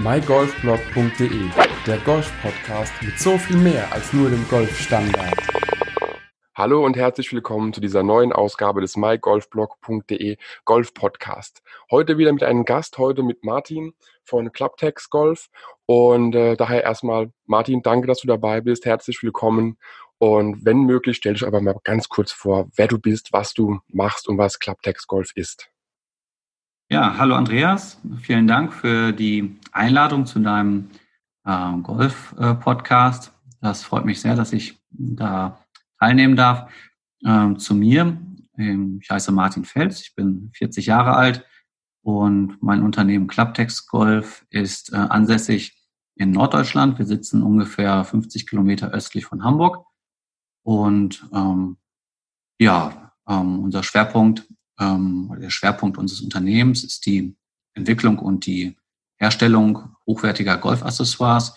mygolfblog.de, der Golf-Podcast mit so viel mehr als nur dem Golfstandard. Hallo und herzlich willkommen zu dieser neuen Ausgabe des mygolfblog.de Golf Podcast. Heute wieder mit einem Gast, heute mit Martin von Clubtex Golf. Und äh, daher erstmal, Martin, danke, dass du dabei bist. Herzlich willkommen. Und wenn möglich, stell dich aber mal ganz kurz vor, wer du bist, was du machst und was Clubtex Golf ist. Ja, hallo Andreas. Vielen Dank für die Einladung zu deinem äh, Golf-Podcast. Das freut mich sehr, dass ich da teilnehmen darf. Ähm, zu mir. Ähm, ich heiße Martin Fels. Ich bin 40 Jahre alt und mein Unternehmen Clubtex Golf ist äh, ansässig in Norddeutschland. Wir sitzen ungefähr 50 Kilometer östlich von Hamburg. Und ähm, ja, ähm, unser Schwerpunkt ähm, der Schwerpunkt unseres Unternehmens ist die Entwicklung und die Herstellung hochwertiger Golfaccessoires.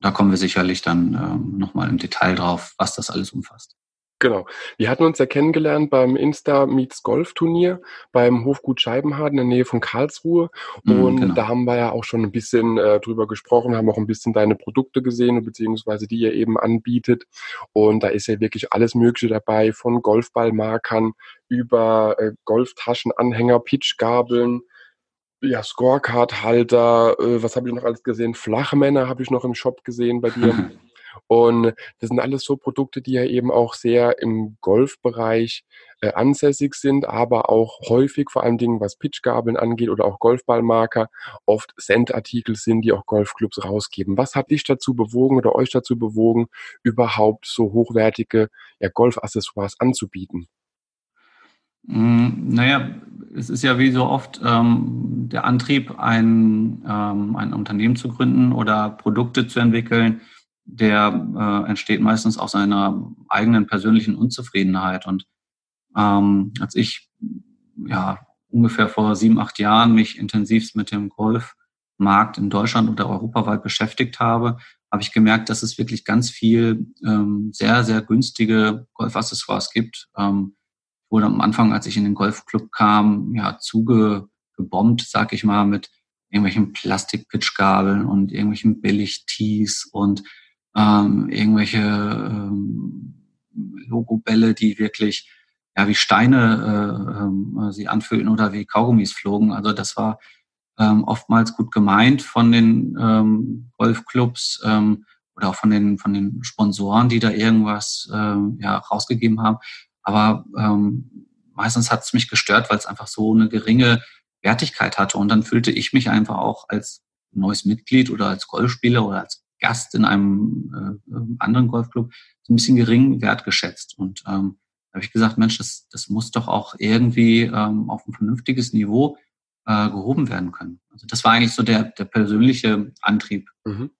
Da kommen wir sicherlich dann ähm, nochmal im Detail drauf, was das alles umfasst. Genau. Wir hatten uns ja kennengelernt beim Insta Meets Golf Turnier beim Hofgut Scheibenhardt in der Nähe von Karlsruhe. Mhm, und genau. da haben wir ja auch schon ein bisschen äh, drüber gesprochen, haben auch ein bisschen deine Produkte gesehen, beziehungsweise die ihr eben anbietet. Und da ist ja wirklich alles Mögliche dabei, von Golfballmarkern über äh, Golftaschenanhänger, Pitchgabeln, ja, Scorecard-Halter, äh, was habe ich noch alles gesehen? Flachmänner habe ich noch im Shop gesehen bei dir. Und das sind alles so Produkte, die ja eben auch sehr im Golfbereich äh, ansässig sind, aber auch häufig, vor allen Dingen was Pitchgabeln angeht oder auch Golfballmarker, oft Centartikel sind, die auch Golfclubs rausgeben. Was hat dich dazu bewogen oder euch dazu bewogen, überhaupt so hochwertige ja, Golfaccessoires anzubieten? Mm, naja, es ist ja wie so oft ähm, der Antrieb, ein, ähm, ein Unternehmen zu gründen oder Produkte zu entwickeln, der äh, entsteht meistens aus einer eigenen persönlichen Unzufriedenheit. Und ähm, als ich ja ungefähr vor sieben, acht Jahren mich intensivst mit dem Golfmarkt in Deutschland oder europaweit beschäftigt habe, habe ich gemerkt, dass es wirklich ganz viel ähm, sehr, sehr günstige Golfaccessoires gibt. Ähm, wurde am Anfang, als ich in den Golfclub kam, ja, zugebombt, sag ich mal, mit irgendwelchen Plastikpitchgabeln und irgendwelchen Billig-Tees und ähm, irgendwelche ähm, Logobälle, die wirklich ja wie Steine äh, äh, sie anfühlten oder wie Kaugummis flogen. Also das war ähm, oftmals gut gemeint von den ähm, Golfclubs ähm, oder auch von den von den Sponsoren, die da irgendwas ähm, ja rausgegeben haben. Aber ähm, meistens hat es mich gestört, weil es einfach so eine geringe Wertigkeit hatte. Und dann fühlte ich mich einfach auch als neues Mitglied oder als Golfspieler oder als Gast in einem äh, anderen Golfclub so ein bisschen gering wertgeschätzt. Und ähm, da habe ich gesagt, Mensch, das, das muss doch auch irgendwie ähm, auf ein vernünftiges Niveau äh, gehoben werden können. Also das war eigentlich so der, der persönliche Antrieb. Mhm.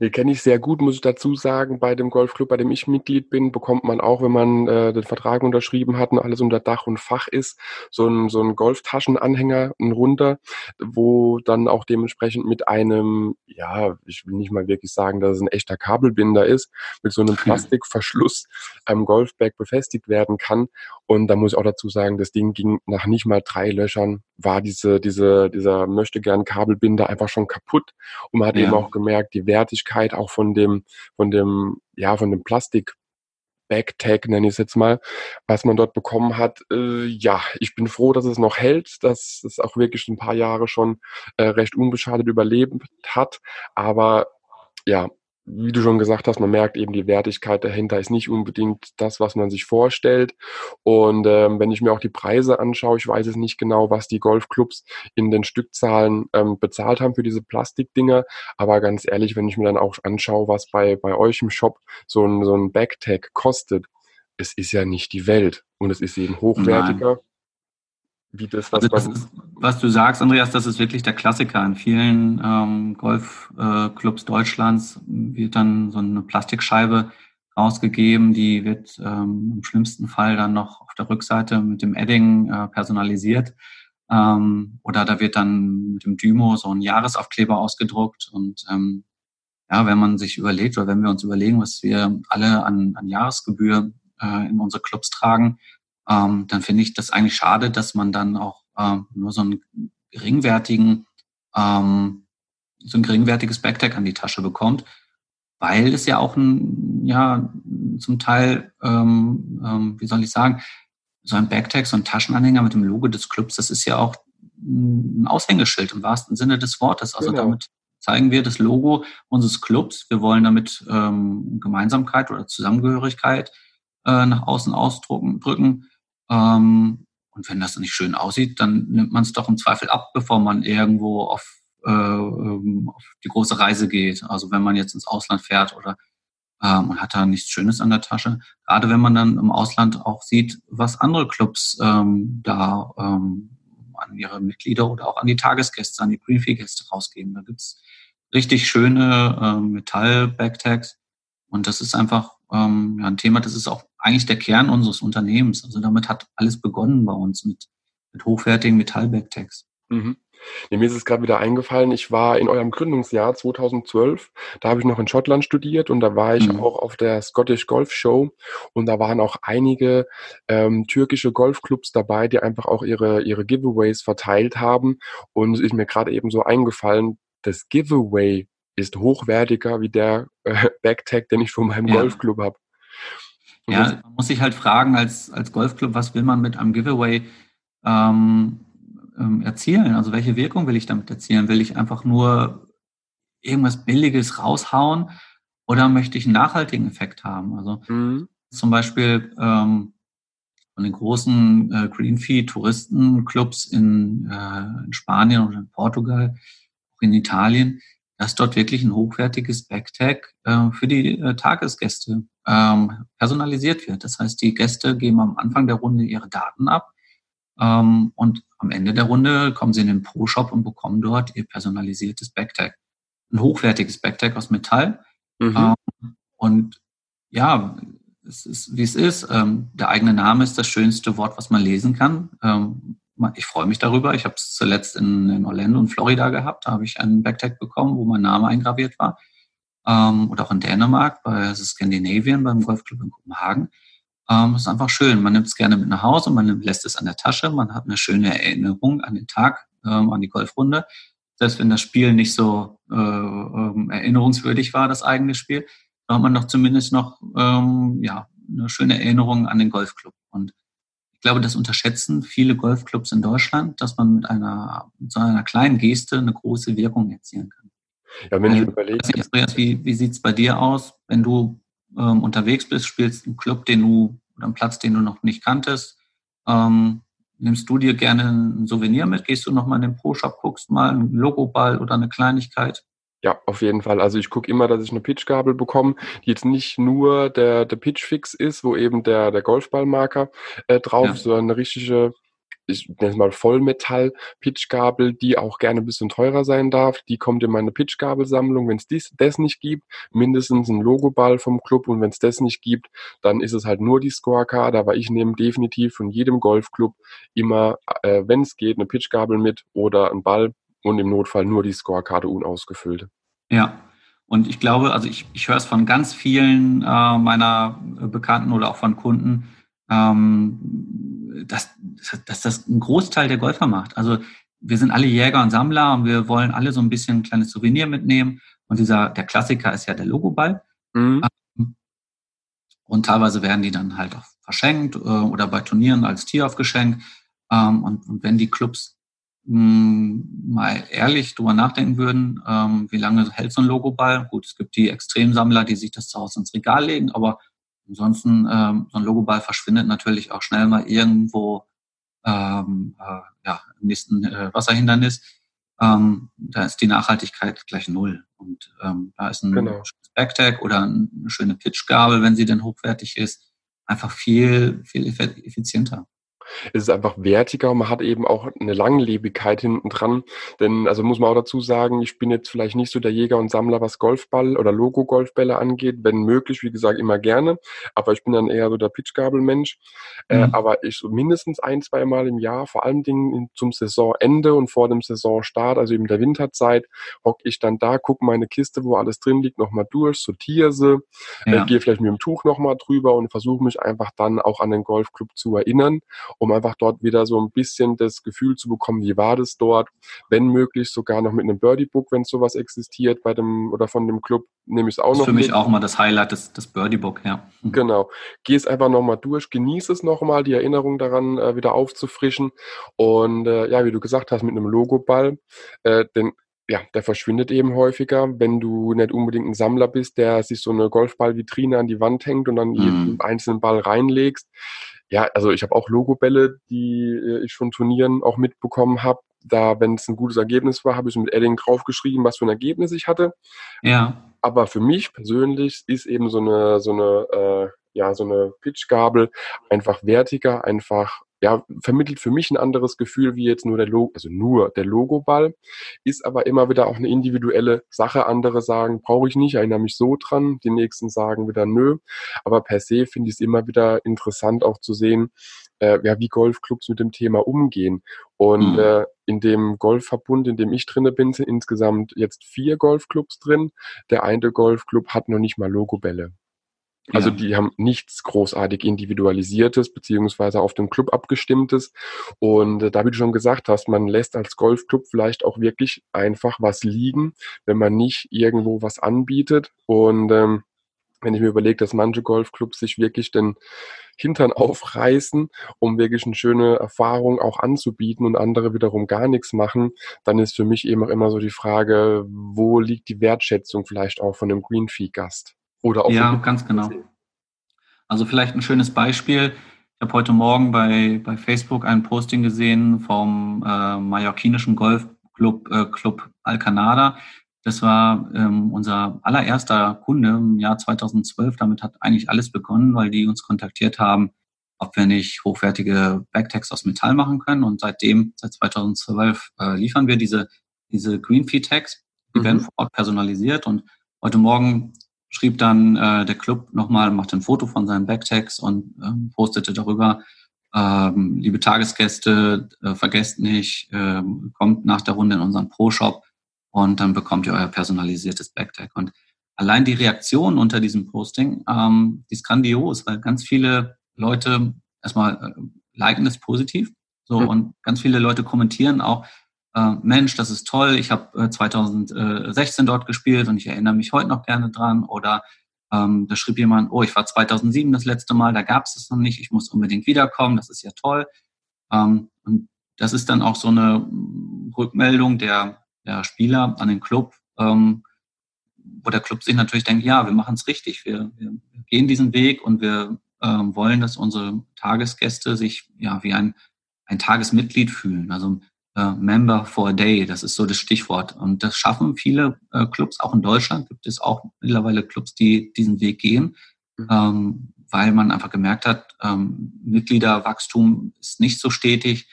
Den kenne ich sehr gut, muss ich dazu sagen. Bei dem Golfclub, bei dem ich Mitglied bin, bekommt man auch, wenn man äh, den Vertrag unterschrieben hat und alles unter Dach und Fach ist, so ein, so ein Golftaschenanhänger, ein runter, wo dann auch dementsprechend mit einem, ja, ich will nicht mal wirklich sagen, dass es ein echter Kabelbinder ist, mit so einem Plastikverschluss am Golfbag befestigt werden kann. Und da muss ich auch dazu sagen, das Ding ging nach nicht mal drei Löchern, war diese, diese, dieser möchte gern Kabelbinder einfach schon kaputt. Und man hat ja. eben auch gemerkt, die Wertigkeit auch von dem, von dem, ja, von dem Plastik Backtag, nenne ich es jetzt mal, was man dort bekommen hat. Äh, ja, ich bin froh, dass es noch hält, dass es auch wirklich ein paar Jahre schon äh, recht unbeschadet überlebt hat. Aber ja, wie du schon gesagt hast, man merkt eben, die Wertigkeit dahinter ist nicht unbedingt das, was man sich vorstellt. Und ähm, wenn ich mir auch die Preise anschaue, ich weiß es nicht genau, was die Golfclubs in den Stückzahlen ähm, bezahlt haben für diese Plastikdinger. Aber ganz ehrlich, wenn ich mir dann auch anschaue, was bei, bei euch im Shop so ein, so ein Backtag kostet, es ist ja nicht die Welt. Und es ist eben hochwertiger. Nein wie das, was, also das ist, was du sagst, Andreas, das ist wirklich der Klassiker. In vielen ähm, Golfclubs äh, Deutschlands wird dann so eine Plastikscheibe rausgegeben, die wird ähm, im schlimmsten Fall dann noch auf der Rückseite mit dem Edding äh, personalisiert. Ähm, oder da wird dann mit dem Dymo so ein Jahresaufkleber ausgedruckt. Und ähm, ja, wenn man sich überlegt oder wenn wir uns überlegen, was wir alle an, an Jahresgebühr äh, in unsere Clubs tragen, ähm, dann finde ich das eigentlich schade, dass man dann auch ähm, nur so einen geringwertigen ähm, so ein geringwertiges Backtag an die Tasche bekommt, weil es ja auch ein, ja, zum Teil, ähm, ähm, wie soll ich sagen, so ein Backtag, so ein Taschenanhänger mit dem Logo des Clubs, das ist ja auch ein Aushängeschild im wahrsten Sinne des Wortes. Also genau. damit zeigen wir das Logo unseres Clubs. Wir wollen damit ähm, Gemeinsamkeit oder Zusammengehörigkeit äh, nach außen ausdrücken. Ähm, und wenn das nicht schön aussieht, dann nimmt man es doch im Zweifel ab, bevor man irgendwo auf, äh, ähm, auf die große Reise geht. Also wenn man jetzt ins Ausland fährt oder äh, man hat da nichts Schönes an der Tasche. Gerade wenn man dann im Ausland auch sieht, was andere Clubs ähm, da ähm, an ihre Mitglieder oder auch an die Tagesgäste, an die Greenfee-Gäste rausgeben. Da gibt's richtig schöne ähm, Metall-Backtags. Und das ist einfach ähm, ja, ein Thema, das ist auch eigentlich der Kern unseres Unternehmens. Also damit hat alles begonnen bei uns mit, mit hochwertigen Metall-Backtags. Mhm. Mir ist es gerade wieder eingefallen, ich war in eurem Gründungsjahr 2012, da habe ich noch in Schottland studiert und da war ich mhm. auch auf der Scottish Golf Show und da waren auch einige ähm, türkische Golfclubs dabei, die einfach auch ihre, ihre Giveaways verteilt haben und es ist mir gerade eben so eingefallen, das Giveaway ist hochwertiger wie der äh, Backtag, den ich von meinem ja. Golfclub habe. Ja, man muss sich halt fragen als, als Golfclub, was will man mit einem Giveaway ähm, ähm, erzielen? Also welche Wirkung will ich damit erzielen? Will ich einfach nur irgendwas Billiges raushauen oder möchte ich einen nachhaltigen Effekt haben? Also mhm. zum Beispiel ähm, von den großen äh, Greenfee-Touristenclubs in, äh, in Spanien oder in Portugal, auch in Italien, dass dort wirklich ein hochwertiges Backtag äh, für die äh, Tagesgäste ähm, personalisiert wird. Das heißt, die Gäste geben am Anfang der Runde ihre Daten ab ähm, und am Ende der Runde kommen sie in den Pro-Shop und bekommen dort ihr personalisiertes Backtag. Ein hochwertiges Backtag aus Metall. Mhm. Ähm, und ja, es ist, wie es ist. Ähm, der eigene Name ist das schönste Wort, was man lesen kann. Ich freue mich darüber. Ich habe es zuletzt in, in, Orlando und Florida gehabt. Da habe ich einen Backtag bekommen, wo mein Name eingraviert war. Ähm, und auch in Dänemark bei Scandinavian beim Golfclub in Kopenhagen. Ähm, ist einfach schön. Man nimmt es gerne mit nach Hause, man lässt es an der Tasche, man hat eine schöne Erinnerung an den Tag, ähm, an die Golfrunde. Selbst wenn das Spiel nicht so äh, ähm, erinnerungswürdig war, das eigene Spiel, dann hat man doch zumindest noch ähm, ja, eine schöne Erinnerung an den Golfclub. Und glaube, das unterschätzen viele Golfclubs in Deutschland, dass man mit einer, mit so einer kleinen Geste eine große Wirkung erzielen kann. Ja, wenn ich also, überlege. Wie, wie sieht es bei dir aus, wenn du ähm, unterwegs bist, spielst einen Club, den du oder einen Platz, den du noch nicht kanntest, ähm, nimmst du dir gerne ein Souvenir mit? Gehst du noch mal in den Pro-Shop, guckst mal einen Logoball oder eine Kleinigkeit? Ja, auf jeden Fall. Also ich gucke immer, dass ich eine Pitchgabel bekomme, die jetzt nicht nur der, der Pitchfix ist, wo eben der, der Golfballmarker äh, drauf, ja. sondern eine richtige ich nenne es mal Vollmetall-Pitchgabel, die auch gerne ein bisschen teurer sein darf. Die kommt in meine Pitchgabelsammlung. Wenn es dies, das nicht gibt, mindestens ein Logoball vom Club. Und wenn es das nicht gibt, dann ist es halt nur die Scorecard. Aber ich nehme definitiv von jedem Golfclub immer, äh, wenn es geht, eine Pitchgabel mit oder ein Ball und im Notfall nur die Scorekarte unausgefüllte. Ja, und ich glaube, also ich, ich höre es von ganz vielen äh, meiner Bekannten oder auch von Kunden, ähm, dass, dass das ein Großteil der Golfer macht. Also wir sind alle Jäger und Sammler und wir wollen alle so ein bisschen ein kleines Souvenir mitnehmen. Und dieser, der Klassiker ist ja der Logoball. Mhm. Ähm, und teilweise werden die dann halt auch verschenkt äh, oder bei Turnieren als Tier aufgeschenkt. Ähm, und, und wenn die Clubs mal ehrlich drüber nachdenken würden, ähm, wie lange hält so ein Logoball? Gut, es gibt die Extremsammler, die sich das zu Hause ins Regal legen, aber Ansonsten, ähm, so ein Logoball verschwindet natürlich auch schnell mal irgendwo ähm, äh, ja, im nächsten äh, Wasserhindernis. Ähm, da ist die Nachhaltigkeit gleich null. Und ähm, da ist ein genau. Backtag oder eine schöne Pitchgabel, wenn sie denn hochwertig ist, einfach viel, viel effizienter es ist einfach wertiger und man hat eben auch eine Langlebigkeit hinten dran. Denn, also muss man auch dazu sagen, ich bin jetzt vielleicht nicht so der Jäger und Sammler, was Golfball oder Logo-Golfbälle angeht. Wenn möglich, wie gesagt, immer gerne. Aber ich bin dann eher so der Pitchgabelmensch. Äh, mhm. Äh, aber ich so mindestens ein, zwei Mal im Jahr, vor allen Dingen zum Saisonende und vor dem Saisonstart, also eben der Winterzeit, hocke ich dann da, gucke meine Kiste, wo alles drin liegt, nochmal durch, sortiere sie, äh, ja. äh, gehe vielleicht mit dem Tuch nochmal drüber und versuche mich einfach dann auch an den Golfclub zu erinnern um einfach dort wieder so ein bisschen das Gefühl zu bekommen, wie war das dort, wenn möglich sogar noch mit einem Birdie-Book, wenn sowas existiert bei dem oder von dem Club, nehme ich es auch das noch. Für mich mit. auch mal das Highlight des, des Birdie-Book, ja. Mhm. Genau. Geh es einfach nochmal durch, genieße es nochmal, die Erinnerung daran äh, wieder aufzufrischen und äh, ja, wie du gesagt hast, mit einem Logoball, äh, den ja, der verschwindet eben häufiger, wenn du nicht unbedingt ein Sammler bist, der sich so eine Golfballvitrine an die Wand hängt und dann mhm. jeden einzelnen Ball reinlegst. Ja, also ich habe auch Logobälle, die äh, ich von Turnieren auch mitbekommen habe. Da, wenn es ein gutes Ergebnis war, habe ich mit Edding draufgeschrieben, was für ein Ergebnis ich hatte. Ja. Aber für mich persönlich ist eben so eine, so eine, äh, ja, so eine Pitchgabel einfach wertiger, einfach ja, vermittelt für mich ein anderes Gefühl wie jetzt nur der Logo, also nur der Logoball, ist aber immer wieder auch eine individuelle Sache. Andere sagen, brauche ich nicht, erinnere mich so dran. Die nächsten sagen wieder nö. Aber per se finde ich es immer wieder interessant auch zu sehen, äh, ja, wie Golfclubs mit dem Thema umgehen. Und mhm. äh, in dem Golfverbund, in dem ich drinne bin, sind insgesamt jetzt vier Golfclubs drin. Der eine Golfclub hat noch nicht mal Logobälle. Also ja. die haben nichts großartig individualisiertes beziehungsweise auf den Club abgestimmtes. Und äh, da, wie du schon gesagt hast, man lässt als Golfclub vielleicht auch wirklich einfach was liegen, wenn man nicht irgendwo was anbietet. Und ähm, wenn ich mir überlege, dass manche Golfclubs sich wirklich den Hintern aufreißen, um wirklich eine schöne Erfahrung auch anzubieten und andere wiederum gar nichts machen, dann ist für mich eben auch immer so die Frage, wo liegt die Wertschätzung vielleicht auch von einem Greenfee-Gast? Oder auch ja, ganz genau. Also vielleicht ein schönes Beispiel. Ich habe heute Morgen bei, bei Facebook ein Posting gesehen vom äh, mallorquinischen Golfclub äh, Club Alcanada. Das war ähm, unser allererster Kunde im Jahr 2012. Damit hat eigentlich alles begonnen, weil die uns kontaktiert haben, ob wir nicht hochwertige Backtags aus Metall machen können. Und seitdem, seit 2012, äh, liefern wir diese, diese Greenfeed Tags. Die mhm. werden vor Ort personalisiert. Und heute Morgen schrieb dann äh, der Club nochmal, machte ein Foto von seinen Backtags und ähm, postete darüber, ähm, liebe Tagesgäste, äh, vergesst nicht, äh, kommt nach der Runde in unseren Pro-Shop und dann bekommt ihr euer personalisiertes Backtag. Und allein die Reaktion unter diesem Posting, ähm, die ist grandios, weil ganz viele Leute erstmal äh, liken es positiv, so mhm. und ganz viele Leute kommentieren auch, äh, Mensch, das ist toll, ich habe äh, 2016 dort gespielt und ich erinnere mich heute noch gerne dran. Oder ähm, da schrieb jemand, oh, ich war 2007 das letzte Mal, da gab es es noch nicht, ich muss unbedingt wiederkommen, das ist ja toll. Ähm, und das ist dann auch so eine Rückmeldung der, der Spieler an den Club, ähm, wo der Club sich natürlich denkt, ja, wir machen es richtig, wir, wir, gehen diesen Weg und wir ähm, wollen, dass unsere Tagesgäste sich ja wie ein, ein Tagesmitglied fühlen. Also äh, Member for a Day, das ist so das Stichwort. Und das schaffen viele äh, Clubs, auch in Deutschland gibt es auch mittlerweile Clubs, die diesen Weg gehen, mhm. ähm, weil man einfach gemerkt hat, ähm, Mitgliederwachstum ist nicht so stetig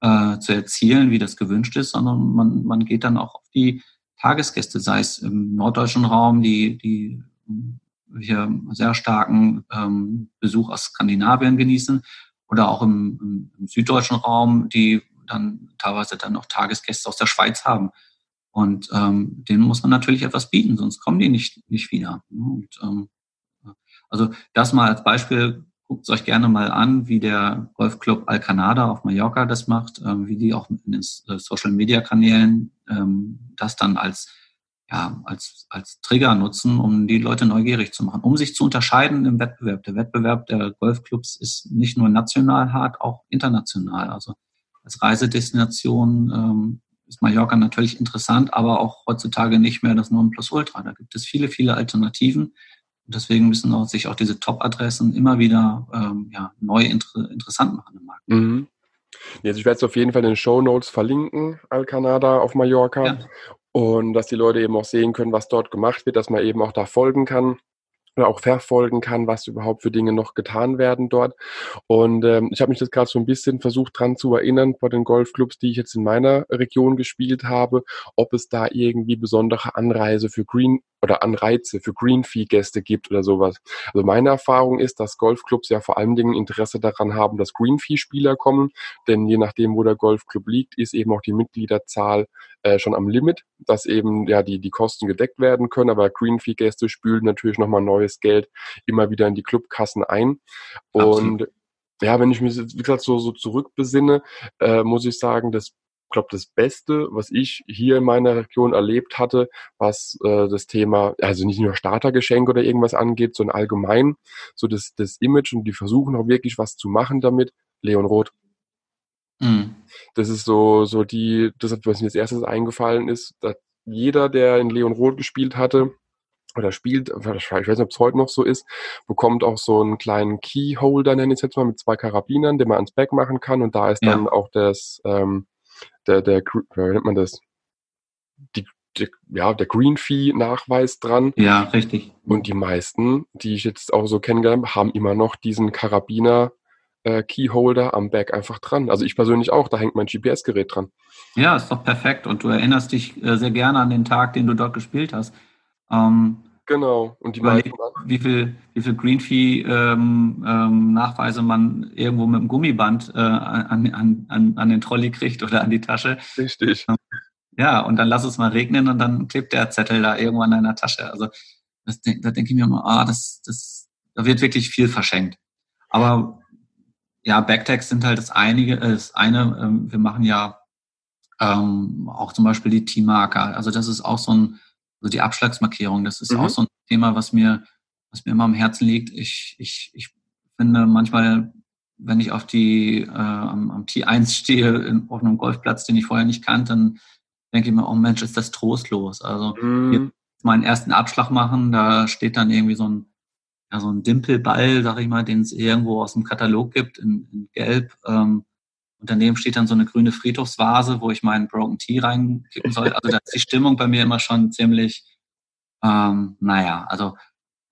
äh, zu erzielen, wie das gewünscht ist, sondern man, man geht dann auch auf die Tagesgäste, sei es im norddeutschen Raum, die, die hier sehr starken ähm, Besuch aus Skandinavien genießen, oder auch im, im, im süddeutschen Raum, die dann teilweise dann auch Tagesgäste aus der Schweiz haben. Und ähm, denen muss man natürlich etwas bieten, sonst kommen die nicht, nicht wieder. Und, ähm, also das mal als Beispiel, guckt euch gerne mal an, wie der Golfclub Alcanada auf Mallorca das macht, ähm, wie die auch in den äh, Social-Media-Kanälen ähm, das dann als ja, als, als Trigger nutzen, um die Leute neugierig zu machen, um sich zu unterscheiden im Wettbewerb. Der Wettbewerb der Golfclubs ist nicht nur national hart, auch international. Also als Reisedestination ähm, ist Mallorca natürlich interessant, aber auch heutzutage nicht mehr das Nonplusultra. Da gibt es viele, viele Alternativen. Und deswegen müssen auch, sich auch diese Top-Adressen immer wieder ähm, ja, neu inter interessant machen im Markt. Mhm. Jetzt, ich werde es auf jeden Fall in den Show Notes verlinken, Alcanada auf Mallorca. Ja. Und dass die Leute eben auch sehen können, was dort gemacht wird, dass man eben auch da folgen kann auch verfolgen kann, was überhaupt für Dinge noch getan werden dort. Und ähm, ich habe mich das gerade so ein bisschen versucht dran zu erinnern bei den Golfclubs, die ich jetzt in meiner Region gespielt habe, ob es da irgendwie besondere Anreise für Green oder Anreize für Green Fee Gäste gibt oder sowas. Also meine Erfahrung ist, dass Golfclubs ja vor allen Dingen Interesse daran haben, dass Green Fee Spieler kommen, denn je nachdem, wo der Golfclub liegt, ist eben auch die Mitgliederzahl äh, schon am Limit, dass eben ja die die Kosten gedeckt werden können, aber Green Fee Gäste spülen natürlich nochmal neues Geld immer wieder in die Clubkassen ein. Und Absolut ja, wenn ich mich jetzt, wie gesagt, so, so zurückbesinne, äh, muss ich sagen, das glaube, das Beste, was ich hier in meiner Region erlebt hatte, was äh, das Thema, also nicht nur Startergeschenk oder irgendwas angeht, sondern allgemein so das, das Image und die versuchen auch wirklich was zu machen damit, Leon Roth. Mhm. Das ist so, so die, das, was mir als erstes eingefallen ist, dass jeder, der in Leon Roth gespielt hatte, oder spielt, ich weiß nicht, ob es heute noch so ist, bekommt auch so einen kleinen Keyholder, nenne ich es jetzt mal, mit zwei Karabinern, den man ans Back machen kann. Und da ist ja. dann auch das, ähm, der, der, wie nennt man das? Die, die, ja, der Green Fee Nachweis dran. Ja, richtig. Und die meisten, die ich jetzt auch so kennengelernt habe, haben immer noch diesen Karabiner äh, Keyholder am Back einfach dran. Also ich persönlich auch, da hängt mein GPS-Gerät dran. Ja, ist doch perfekt. Und du erinnerst dich äh, sehr gerne an den Tag, den du dort gespielt hast. Ähm, genau. Und die überleg, wie viel, wie viel Greenfee ähm, ähm, man irgendwo mit dem Gummiband äh, an, an, an, an den Trolley kriegt oder an die Tasche. Richtig. Ähm, ja, und dann lass es mal regnen und dann klebt der Zettel da irgendwo an deiner Tasche. Also das, da denke ich mir immer, ah, das, das, da wird wirklich viel verschenkt. Aber ja, Backtags sind halt das einige, äh, das eine, ähm, wir machen ja ähm, auch zum Beispiel die Teammarker. Also das ist auch so ein also die Abschlagsmarkierung, das ist mhm. auch so ein Thema, was mir, was mir immer am Herzen liegt. Ich, ich, ich finde manchmal, wenn ich auf die äh, am, am T1 stehe, in, auf einem Golfplatz, den ich vorher nicht kannte, dann denke ich mir, oh Mensch, ist das trostlos. Also mhm. jetzt meinen ersten Abschlag machen, da steht dann irgendwie so ein ja, so ein Dimpelball, sag ich mal, den es irgendwo aus dem Katalog gibt, in, in Gelb. Ähm, und daneben steht dann so eine grüne Friedhofsvase, wo ich meinen Broken Tea reinkippen soll. Also da ist die Stimmung bei mir immer schon ziemlich, ähm, naja, also,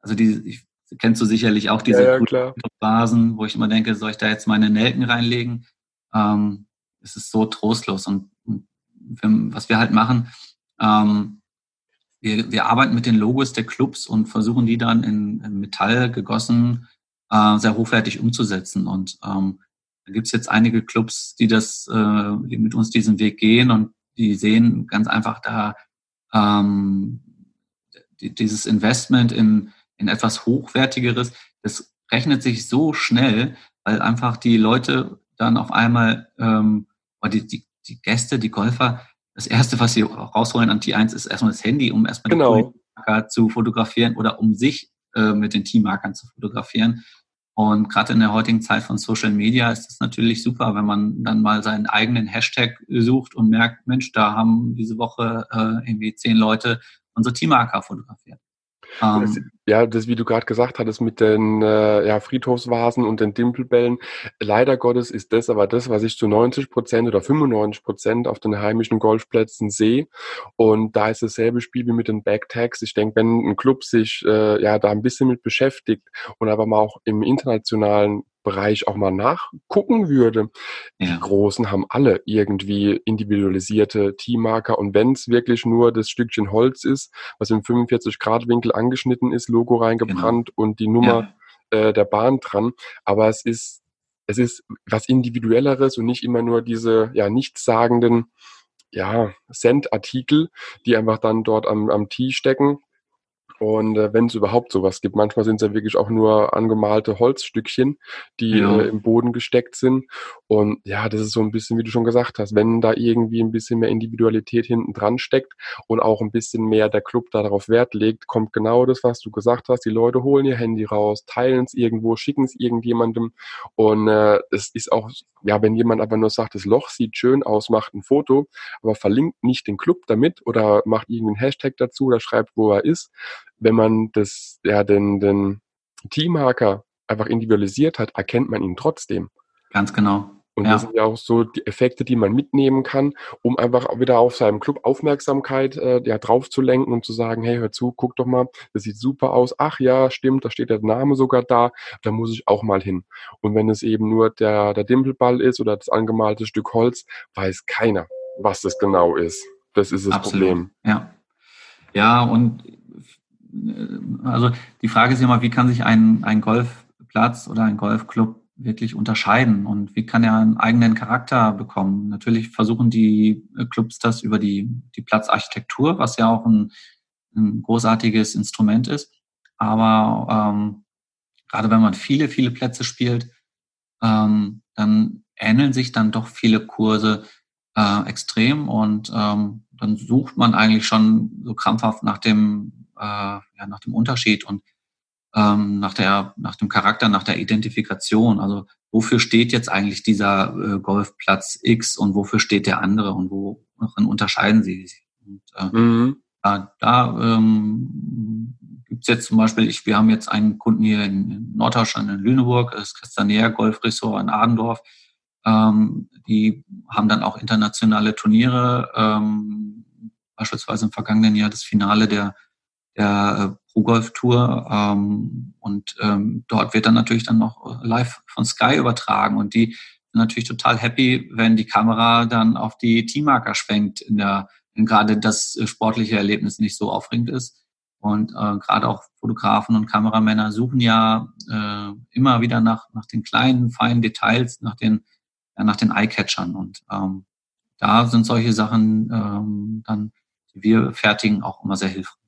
also die, ich, kennst du sicherlich auch diese ja, ja, Vasen, wo ich immer denke, soll ich da jetzt meine Nelken reinlegen? Ähm, es ist so trostlos. Und, und was wir halt machen, ähm, wir, wir arbeiten mit den Logos der Clubs und versuchen die dann in, in Metall gegossen äh, sehr hochwertig umzusetzen. Und ähm, da gibt es jetzt einige Clubs, die das, äh, die mit uns diesen Weg gehen und die sehen ganz einfach da ähm, die, dieses Investment in, in etwas Hochwertigeres, das rechnet sich so schnell, weil einfach die Leute dann auf einmal, ähm, oder die, die, die Gäste, die Golfer, das erste, was sie rausholen an T1, ist erstmal das Handy, um erstmal genau. die zu fotografieren oder um sich äh, mit den Teammarkern zu fotografieren. Und gerade in der heutigen Zeit von Social Media ist es natürlich super, wenn man dann mal seinen eigenen Hashtag sucht und merkt, Mensch, da haben diese Woche äh, irgendwie zehn Leute unsere Teammarker fotografiert. Ähm, ja, das, wie du gerade gesagt hattest, mit den äh, ja, Friedhofsvasen und den Dimpelbällen. Leider Gottes ist das aber das, was ich zu 90 Prozent oder 95 Prozent auf den heimischen Golfplätzen sehe. Und da ist dasselbe Spiel wie mit den Backtags. Ich denke, wenn ein Club sich äh, ja da ein bisschen mit beschäftigt und aber mal auch im internationalen Bereich auch mal nachgucken würde. Ja. Die Großen haben alle irgendwie individualisierte Teammarker und wenn es wirklich nur das Stückchen Holz ist, was im 45-Grad-Winkel angeschnitten ist, Logo reingebrannt genau. und die Nummer ja. äh, der Bahn dran, aber es ist es ist was individuelleres und nicht immer nur diese ja nichtssagenden ja Cent-Artikel, die einfach dann dort am, am Tee stecken und äh, wenn es überhaupt sowas gibt, manchmal sind es ja wirklich auch nur angemalte Holzstückchen, die ja. äh, im Boden gesteckt sind. Und ja, das ist so ein bisschen, wie du schon gesagt hast, wenn da irgendwie ein bisschen mehr Individualität hinten dran steckt und auch ein bisschen mehr der Club darauf Wert legt, kommt genau das, was du gesagt hast. Die Leute holen ihr Handy raus, teilen es irgendwo, schicken es irgendjemandem. Und äh, es ist auch, ja, wenn jemand aber nur sagt, das Loch sieht schön aus, macht ein Foto, aber verlinkt nicht den Club damit oder macht irgendeinen Hashtag dazu oder schreibt, wo er ist, wenn man das, ja, den, den Teammarker einfach individualisiert hat, erkennt man ihn trotzdem. Ganz genau. Und ja. das sind ja auch so die Effekte, die man mitnehmen kann, um einfach wieder auf seinem Club Aufmerksamkeit äh, ja, drauf zu lenken und zu sagen, hey, hör zu, guck doch mal, das sieht super aus. Ach ja, stimmt, da steht der Name sogar da, da muss ich auch mal hin. Und wenn es eben nur der, der Dimpelball ist oder das angemalte Stück Holz, weiß keiner, was das genau ist. Das ist das Absolut. Problem. Ja. Ja, und also die Frage ist immer, wie kann sich ein, ein Golfplatz oder ein Golfclub wirklich unterscheiden und wie kann er einen eigenen Charakter bekommen? Natürlich versuchen die Clubs das über die, die Platzarchitektur, was ja auch ein, ein großartiges Instrument ist. Aber ähm, gerade wenn man viele, viele Plätze spielt, ähm, dann ähneln sich dann doch viele Kurse äh, extrem und ähm, dann sucht man eigentlich schon so krampfhaft nach dem, äh, ja, nach dem Unterschied und ähm, nach der, nach dem Charakter, nach der Identifikation. Also wofür steht jetzt eigentlich dieser äh, Golfplatz X und wofür steht der andere und worin unterscheiden sie sich? Und, äh, mhm. da, da ähm, gibt jetzt zum Beispiel, ich, wir haben jetzt einen Kunden hier in, Norddeutschland, in Lüneburg, das Castanea Golfressort in Adendorf. Ähm, die haben dann auch internationale Turniere, ähm, beispielsweise im vergangenen Jahr das Finale der, der äh, Pro Golf Tour. Ähm, und ähm, dort wird dann natürlich dann noch live von Sky übertragen. Und die sind natürlich total happy, wenn die Kamera dann auf die Teammarker schwenkt, in der, wenn gerade das sportliche Erlebnis nicht so aufregend ist. Und äh, gerade auch Fotografen und Kameramänner suchen ja äh, immer wieder nach, nach den kleinen, feinen Details, nach den ja, nach den Eyecatchern. Und ähm, da sind solche Sachen ähm, dann, die wir fertigen, auch immer sehr hilfreich.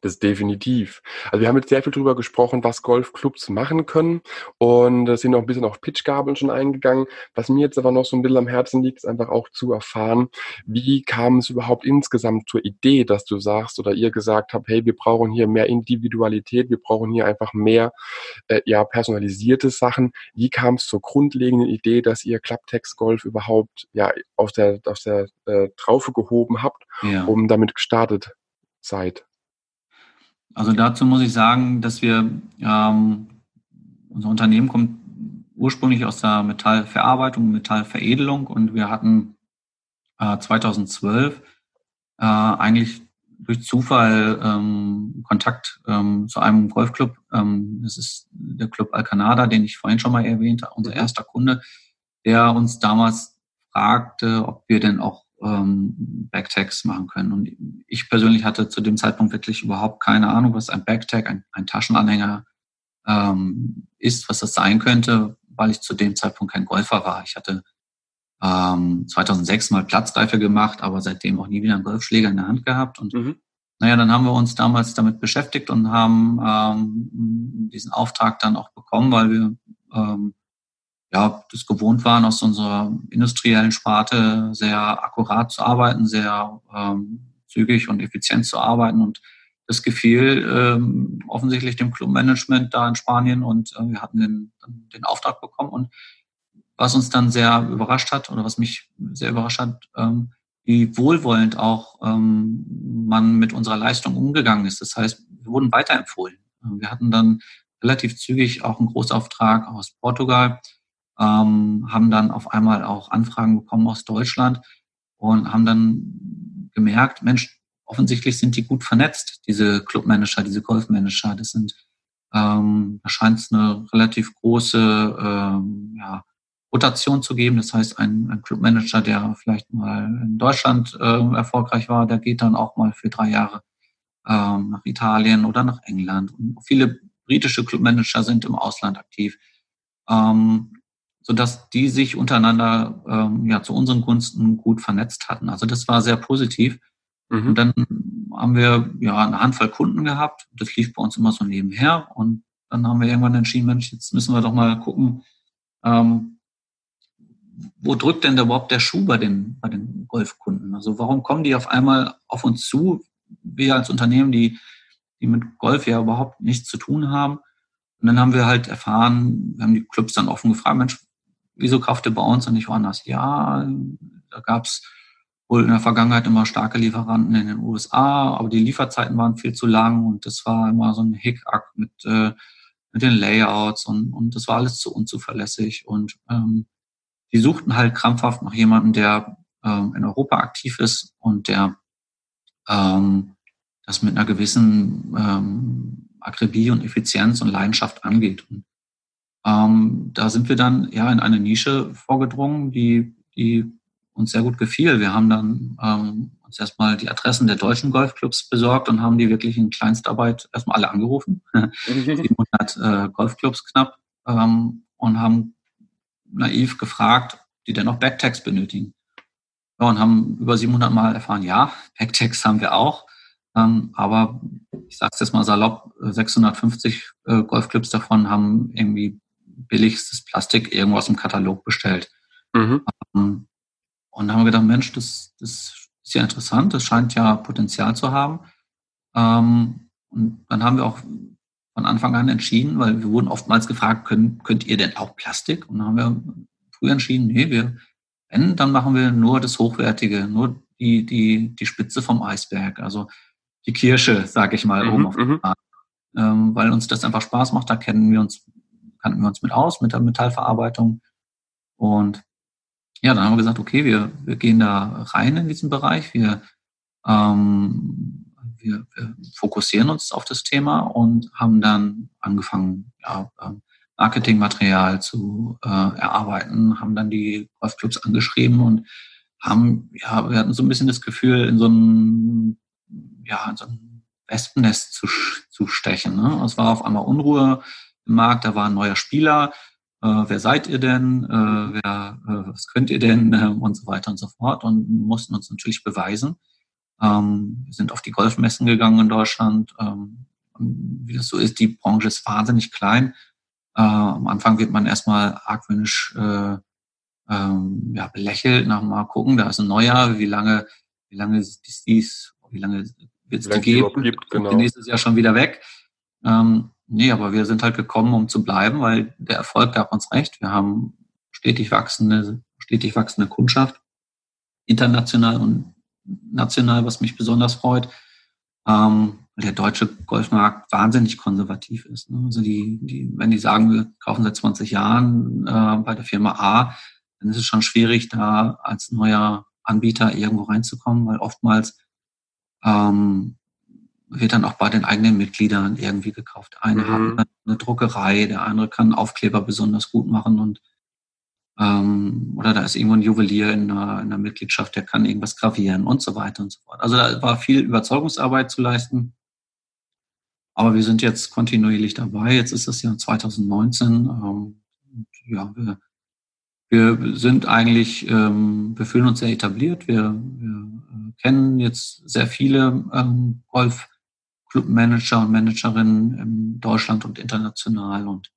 Das definitiv. Also wir haben jetzt sehr viel darüber gesprochen, was Golfclubs machen können und sind auch ein bisschen auf Pitchgabeln schon eingegangen. Was mir jetzt aber noch so ein bisschen am Herzen liegt, ist einfach auch zu erfahren, wie kam es überhaupt insgesamt zur Idee, dass du sagst oder ihr gesagt habt, hey, wir brauchen hier mehr Individualität, wir brauchen hier einfach mehr äh, ja, personalisierte Sachen. Wie kam es zur grundlegenden Idee, dass ihr Clubtext Golf überhaupt ja aus der, aus der äh, Traufe gehoben habt, ja. um damit gestartet seid? Also dazu muss ich sagen, dass wir, ähm, unser Unternehmen kommt ursprünglich aus der Metallverarbeitung, Metallveredelung und wir hatten äh, 2012 äh, eigentlich durch Zufall ähm, Kontakt ähm, zu einem Golfclub. Ähm, das ist der Club Alcanada, den ich vorhin schon mal erwähnt unser mhm. erster Kunde, der uns damals fragte, ob wir denn auch ähm, Backtags machen können. Und ich persönlich hatte zu dem Zeitpunkt wirklich überhaupt keine Ahnung, was ein Backtag, ein, ein Taschenanhänger ähm, ist, was das sein könnte, weil ich zu dem Zeitpunkt kein Golfer war. Ich hatte ähm, 2006 mal Platzreife gemacht, aber seitdem auch nie wieder einen Golfschläger in der Hand gehabt. Und mhm. naja, dann haben wir uns damals damit beschäftigt und haben ähm, diesen Auftrag dann auch bekommen, weil wir ähm, ja, das gewohnt waren, aus unserer industriellen Sparte sehr akkurat zu arbeiten, sehr ähm, zügig und effizient zu arbeiten. Und das gefiel ähm, offensichtlich dem Clubmanagement da in Spanien und äh, wir hatten den, den Auftrag bekommen. Und was uns dann sehr überrascht hat oder was mich sehr überrascht hat, ähm, wie wohlwollend auch ähm, man mit unserer Leistung umgegangen ist. Das heißt, wir wurden weiterempfohlen. Wir hatten dann relativ zügig auch einen Großauftrag aus Portugal, ähm, haben dann auf einmal auch Anfragen bekommen aus Deutschland und haben dann gemerkt, Mensch, offensichtlich sind die gut vernetzt, diese Clubmanager, diese Golfmanager. Das sind, ähm, da scheint es eine relativ große ähm, ja, Rotation zu geben. Das heißt, ein, ein Clubmanager, der vielleicht mal in Deutschland äh, erfolgreich war, der geht dann auch mal für drei Jahre ähm, nach Italien oder nach England. Und viele britische Clubmanager sind im Ausland aktiv. Ähm, sodass die sich untereinander ähm, ja zu unseren Gunsten gut vernetzt hatten. Also das war sehr positiv. Mhm. Und dann haben wir ja eine Handvoll Kunden gehabt. Das lief bei uns immer so nebenher. Und dann haben wir irgendwann entschieden, Mensch, jetzt müssen wir doch mal gucken, ähm, wo drückt denn da überhaupt der Schuh bei den, bei den Golfkunden? Also warum kommen die auf einmal auf uns zu? Wir als Unternehmen, die, die mit Golf ja überhaupt nichts zu tun haben. Und dann haben wir halt erfahren, wir haben die Clubs dann offen gefragt, Mensch, wieso kauft ihr bei uns und nicht woanders? Ja, da gab es wohl in der Vergangenheit immer starke Lieferanten in den USA, aber die Lieferzeiten waren viel zu lang und das war immer so ein Hickhack mit, äh, mit den Layouts und, und das war alles zu unzuverlässig und ähm, die suchten halt krampfhaft nach jemandem, der ähm, in Europa aktiv ist und der ähm, das mit einer gewissen ähm, Akribie und Effizienz und Leidenschaft angeht. Und ähm, da sind wir dann ja in eine Nische vorgedrungen, die, die uns sehr gut gefiel. Wir haben dann ähm, uns erstmal die Adressen der deutschen Golfclubs besorgt und haben die wirklich in Kleinstarbeit erstmal alle angerufen. 700 äh, Golfclubs knapp ähm, und haben naiv gefragt, die denn noch Backtags benötigen. Ja, und haben über 700 Mal erfahren, ja, Backtags haben wir auch. Ähm, aber ich sage es jetzt mal salopp, 650 äh, Golfclubs davon haben irgendwie billigstes Plastik irgendwo aus dem Katalog bestellt. Mhm. Ähm, und dann haben wir gedacht, Mensch, das, das ist ja interessant, das scheint ja Potenzial zu haben. Ähm, und dann haben wir auch von Anfang an entschieden, weil wir wurden oftmals gefragt, könnt, könnt ihr denn auch Plastik? Und dann haben wir früh entschieden, nee, wir, wenn, dann machen wir nur das Hochwertige, nur die, die, die Spitze vom Eisberg, also die Kirsche, sage ich mal, mhm, oben auf dem mhm. ähm, weil uns das einfach Spaß macht, da kennen wir uns, kannten wir uns mit aus, mit der Metallverarbeitung. Und ja, dann haben wir gesagt, okay, wir, wir gehen da rein in diesen Bereich, wir, ähm, wir, wir fokussieren uns auf das Thema und haben dann angefangen, ja, ähm, Marketingmaterial zu äh, erarbeiten, haben dann die Golfclubs angeschrieben und haben, ja, wir hatten so ein bisschen das Gefühl, in so ein, ja, in so ein Wespennest zu, zu stechen. Ne? Es war auf einmal Unruhe im Markt, da war ein neuer Spieler, äh, wer seid ihr denn, äh, wer, äh, was könnt ihr denn äh, und so weiter und so fort und mussten uns natürlich beweisen. Ähm, wir sind auf die Golfmessen gegangen in Deutschland. Ähm, wie das so ist, die Branche ist wahnsinnig klein. Äh, am Anfang wird man erstmal argwöhnisch äh, ähm, ja, belächelt, nach mal gucken, da ist ein neuer, wie lange, wie lange ist dies, wie lange wird es die geben? Gibt, genau. Nächstes Jahr schon wieder weg. Ähm, nee, aber wir sind halt gekommen, um zu bleiben, weil der Erfolg gab uns recht. Wir haben stetig wachsende, stetig wachsende Kundschaft, international und national, was mich besonders freut. Ähm, der deutsche Golfmarkt wahnsinnig konservativ ist. Ne? Also die, die, wenn die sagen, wir kaufen seit 20 Jahren äh, bei der Firma A, dann ist es schon schwierig, da als neuer Anbieter irgendwo reinzukommen, weil oftmals ähm, wird dann auch bei den eigenen Mitgliedern irgendwie gekauft. Eine mhm. hat eine Druckerei, der andere kann Aufkleber besonders gut machen und ähm, oder da ist irgendwo ein Juwelier in einer, in einer Mitgliedschaft, der kann irgendwas gravieren und so weiter und so fort. Also da war viel Überzeugungsarbeit zu leisten. Aber wir sind jetzt kontinuierlich dabei. Jetzt ist das Jahr 2019. Ähm, ja, wir, wir sind eigentlich, ähm, wir fühlen uns sehr etabliert. Wir, wir äh, kennen jetzt sehr viele ähm, Golf-Club-Manager und Managerinnen in Deutschland und international und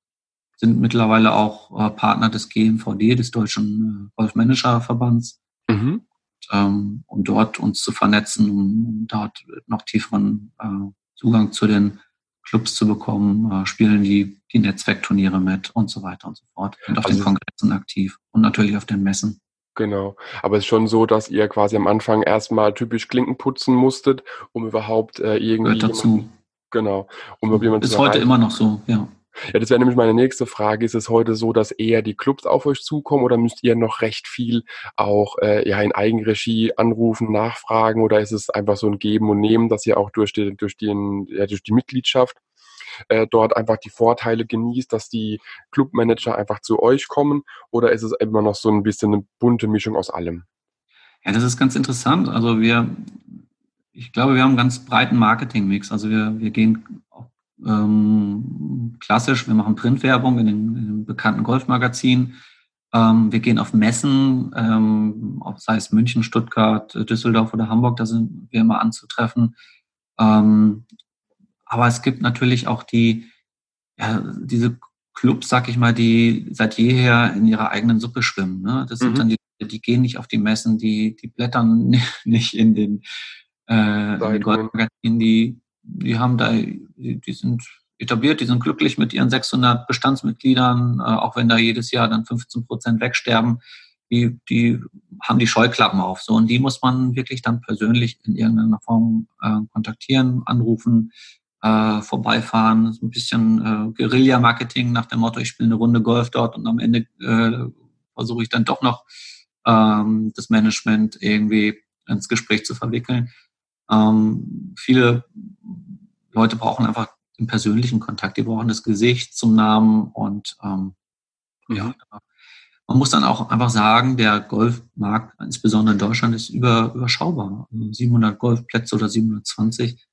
sind mittlerweile auch äh, Partner des GMVD, des Deutschen äh, Golfmanagerverbands. Mhm. Ähm, um dort uns zu vernetzen, um, dort noch tieferen äh, Zugang zu den Clubs zu bekommen, äh, spielen die, die Netzwerkturniere mit und so weiter und so fort. Sind auf also den Kongressen aktiv und natürlich auf den Messen. Genau. Aber es ist schon so, dass ihr quasi am Anfang erstmal typisch Klinken putzen musstet, um überhaupt äh, irgendwie. Gehört dazu. Genau. Um ist heute immer noch so, ja. Ja, das wäre nämlich meine nächste Frage. Ist es heute so, dass eher die Clubs auf euch zukommen oder müsst ihr noch recht viel auch äh, ja, in Eigenregie anrufen, nachfragen oder ist es einfach so ein Geben und Nehmen, dass ihr auch durch die, durch den, ja, durch die Mitgliedschaft äh, dort einfach die Vorteile genießt, dass die Clubmanager einfach zu euch kommen oder ist es immer noch so ein bisschen eine bunte Mischung aus allem? Ja, das ist ganz interessant. Also wir, ich glaube, wir haben einen ganz breiten Marketingmix. Also wir, wir gehen ähm, klassisch, wir machen Printwerbung in den, in den bekannten Golfmagazinen. Ähm, wir gehen auf Messen, ähm, ob sei es München, Stuttgart, Düsseldorf oder Hamburg, da sind wir immer anzutreffen. Ähm, aber es gibt natürlich auch die, ja, diese Clubs, sag ich mal, die seit jeher in ihrer eigenen Suppe schwimmen. Ne? Das sind mhm. dann die, die gehen nicht auf die Messen, die, die blättern nicht in den, äh, in den Goldmagazinen, die, die haben da, die, die sind etabliert, die sind glücklich mit ihren 600 Bestandsmitgliedern, äh, auch wenn da jedes Jahr dann 15 Prozent wegsterben. Die, die haben die Scheuklappen auf. So, und die muss man wirklich dann persönlich in irgendeiner Form äh, kontaktieren, anrufen, äh, vorbeifahren. So ein bisschen äh, Guerilla-Marketing nach dem Motto, ich spiele eine Runde Golf dort und am Ende äh, versuche ich dann doch noch ähm, das Management irgendwie ins Gespräch zu verwickeln. Ähm, viele Leute brauchen einfach den persönlichen Kontakt, die brauchen das Gesicht zum Namen und ähm, mhm. ja, man muss dann auch einfach sagen, der Golfmarkt, insbesondere in Deutschland, ist über, überschaubar. 700 also Golfplätze oder 720.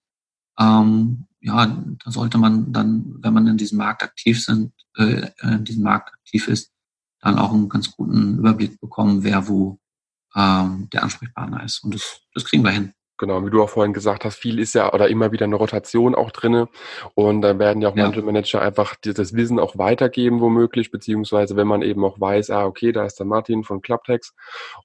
Ähm, ja, da sollte man dann, wenn man in diesem Markt aktiv sind, äh, in diesem Markt aktiv ist, dann auch einen ganz guten Überblick bekommen, wer wo ähm, der Ansprechpartner ist. Und das, das kriegen wir hin. Genau, wie du auch vorhin gesagt hast, viel ist ja oder immer wieder eine Rotation auch drinne. Und da werden ja auch ja. manche Manager einfach das Wissen auch weitergeben womöglich, beziehungsweise wenn man eben auch weiß, ah okay, da ist der Martin von Clubtex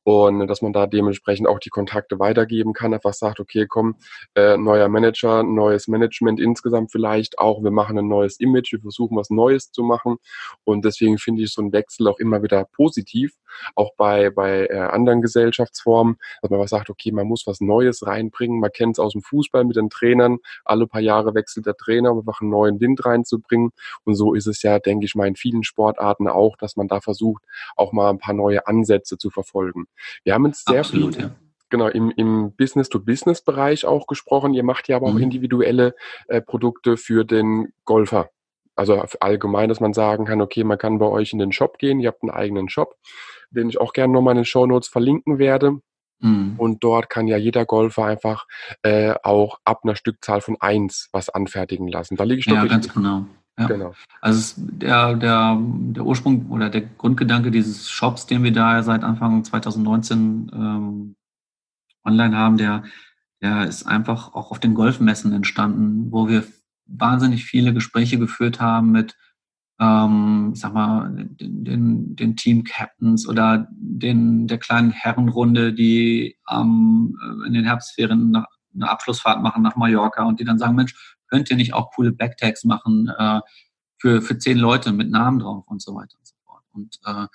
und dass man da dementsprechend auch die Kontakte weitergeben kann, einfach sagt, okay, komm, äh, neuer Manager, neues Management insgesamt vielleicht auch, wir machen ein neues Image, wir versuchen was Neues zu machen. Und deswegen finde ich so ein Wechsel auch immer wieder positiv, auch bei, bei äh, anderen Gesellschaftsformen, dass man was sagt, okay, man muss was Neues rein reinbringen. Man kennt es aus dem Fußball mit den Trainern. Alle paar Jahre wechselt der Trainer, um einfach einen neuen Wind reinzubringen. Und so ist es ja, denke ich mal, in vielen Sportarten auch, dass man da versucht, auch mal ein paar neue Ansätze zu verfolgen. Wir haben jetzt sehr Absolut, viel, ja genau, im, im Business-to-Business-Bereich auch gesprochen. Ihr macht ja aber auch mhm. individuelle äh, Produkte für den Golfer. Also allgemein, dass man sagen kann, okay, man kann bei euch in den Shop gehen, ihr habt einen eigenen Shop, den ich auch gerne nochmal in den Show Notes verlinken werde. Mhm. Und dort kann ja jeder Golfer einfach äh, auch ab einer Stückzahl von eins was anfertigen lassen. Da liege ich doch Ja, ganz genau. Ja. genau. Also der, der, der Ursprung oder der Grundgedanke dieses Shops, den wir da seit Anfang 2019 ähm, online haben, der, der ist einfach auch auf den Golfmessen entstanden, wo wir wahnsinnig viele Gespräche geführt haben mit ähm, ich sag mal, den, den, den Team-Captains oder den, der kleinen Herrenrunde, die ähm, in den Herbstferien nach, eine Abschlussfahrt machen nach Mallorca und die dann sagen, Mensch, könnt ihr nicht auch coole Backtags machen äh, für, für zehn Leute mit Namen drauf und so weiter und so fort. Und äh,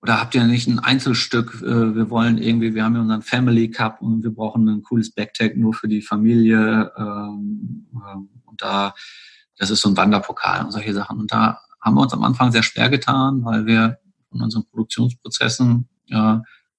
oder habt ihr nicht ein Einzelstück? Äh, wir wollen irgendwie, wir haben ja unseren Family Cup und wir brauchen ein cooles Backtag nur für die Familie. Ähm, äh, und da, das ist so ein Wanderpokal und solche Sachen. Und da haben wir uns am Anfang sehr schwer getan, weil wir von unseren Produktionsprozessen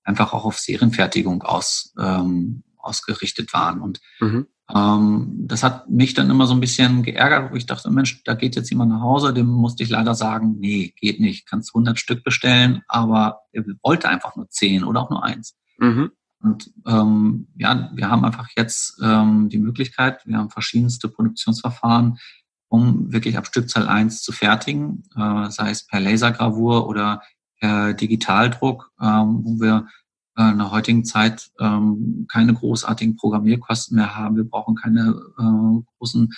einfach auch auf Serienfertigung aus, ähm, ausgerichtet waren. Und mhm. Ähm, das hat mich dann immer so ein bisschen geärgert, wo ich dachte, Mensch, da geht jetzt jemand nach Hause, dem musste ich leider sagen, nee, geht nicht, kannst 100 Stück bestellen, aber er wollte einfach nur 10 oder auch nur eins. Mhm. Und ähm, ja, wir haben einfach jetzt ähm, die Möglichkeit, wir haben verschiedenste Produktionsverfahren, um wirklich ab Stückzahl 1 zu fertigen, äh, sei es per Lasergravur oder per Digitaldruck, ähm, wo wir in der heutigen Zeit ähm, keine großartigen Programmierkosten mehr haben. Wir brauchen keine äh, großen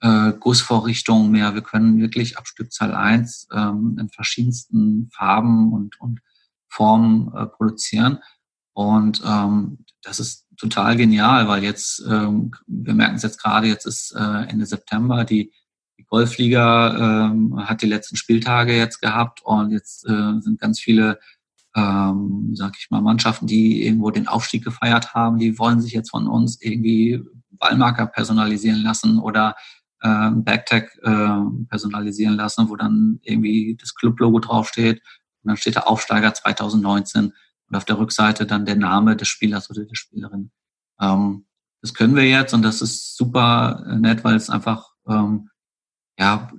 äh, Gussvorrichtungen mehr. Wir können wirklich ab Stückzahl 1 ähm, in verschiedensten Farben und, und Formen äh, produzieren. Und ähm, das ist total genial, weil jetzt, ähm, wir merken es jetzt gerade, jetzt ist äh, Ende September, die die Golfliga ähm, hat die letzten Spieltage jetzt gehabt und jetzt äh, sind ganz viele, ähm, sag ich mal, Mannschaften, die irgendwo den Aufstieg gefeiert haben, die wollen sich jetzt von uns irgendwie Ballmarker personalisieren lassen oder äh, Backtag äh, personalisieren lassen, wo dann irgendwie das Clublogo draufsteht und dann steht der Aufsteiger 2019 und auf der Rückseite dann der Name des Spielers oder der Spielerin. Ähm, das können wir jetzt und das ist super nett, weil es einfach ähm, ja,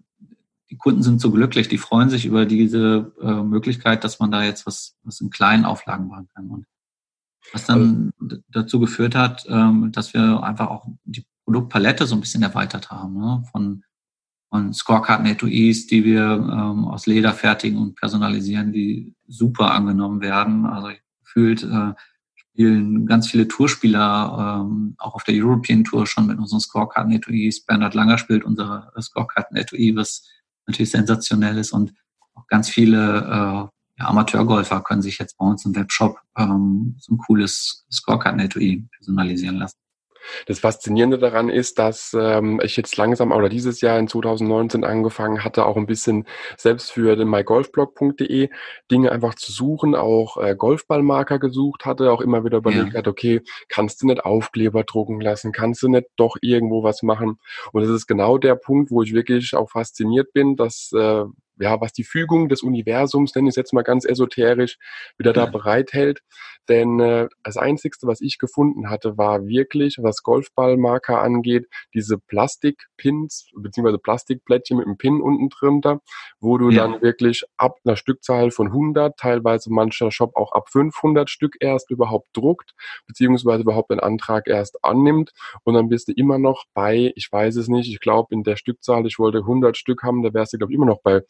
die Kunden sind so glücklich, die freuen sich über diese äh, Möglichkeit, dass man da jetzt was, was in kleinen Auflagen machen kann. Und was dann also, dazu geführt hat, ähm, dass wir einfach auch die Produktpalette so ein bisschen erweitert haben, ne? von, von Scorekarten-Etuis, die wir ähm, aus Leder fertigen und personalisieren, die super angenommen werden. Also gefühlt äh, spielen ganz viele Tourspieler, ähm, auch auf der European Tour schon mit unseren Scorekarten-Etuis. Bernhard Langer spielt unser Scorekarten-Etui, was natürlich sensationell ist und auch ganz viele äh, ja, Amateurgolfer können sich jetzt bei uns im Webshop ähm, so ein cooles Scorekarten-Etui personalisieren lassen. Das Faszinierende daran ist, dass ähm, ich jetzt langsam oder dieses Jahr in 2019 angefangen hatte, auch ein bisschen selbst für den mygolfblog.de Dinge einfach zu suchen, auch äh, Golfballmarker gesucht hatte, auch immer wieder überlegt ja. hat, okay, kannst du nicht Aufkleber drucken lassen, kannst du nicht doch irgendwo was machen? Und das ist genau der Punkt, wo ich wirklich auch fasziniert bin, dass äh, ja, was die Fügung des Universums, nenne ich es jetzt mal ganz esoterisch, wieder da bereithält. Denn äh, das Einzigste, was ich gefunden hatte, war wirklich, was Golfballmarker angeht, diese Plastikpins beziehungsweise Plastikplättchen mit einem Pin unten drunter, wo du ja. dann wirklich ab einer Stückzahl von 100, teilweise mancher Shop auch ab 500 Stück erst überhaupt druckt, beziehungsweise überhaupt den Antrag erst annimmt und dann bist du immer noch bei, ich weiß es nicht, ich glaube in der Stückzahl, ich wollte 100 Stück haben, da wärst du glaube ich immer noch bei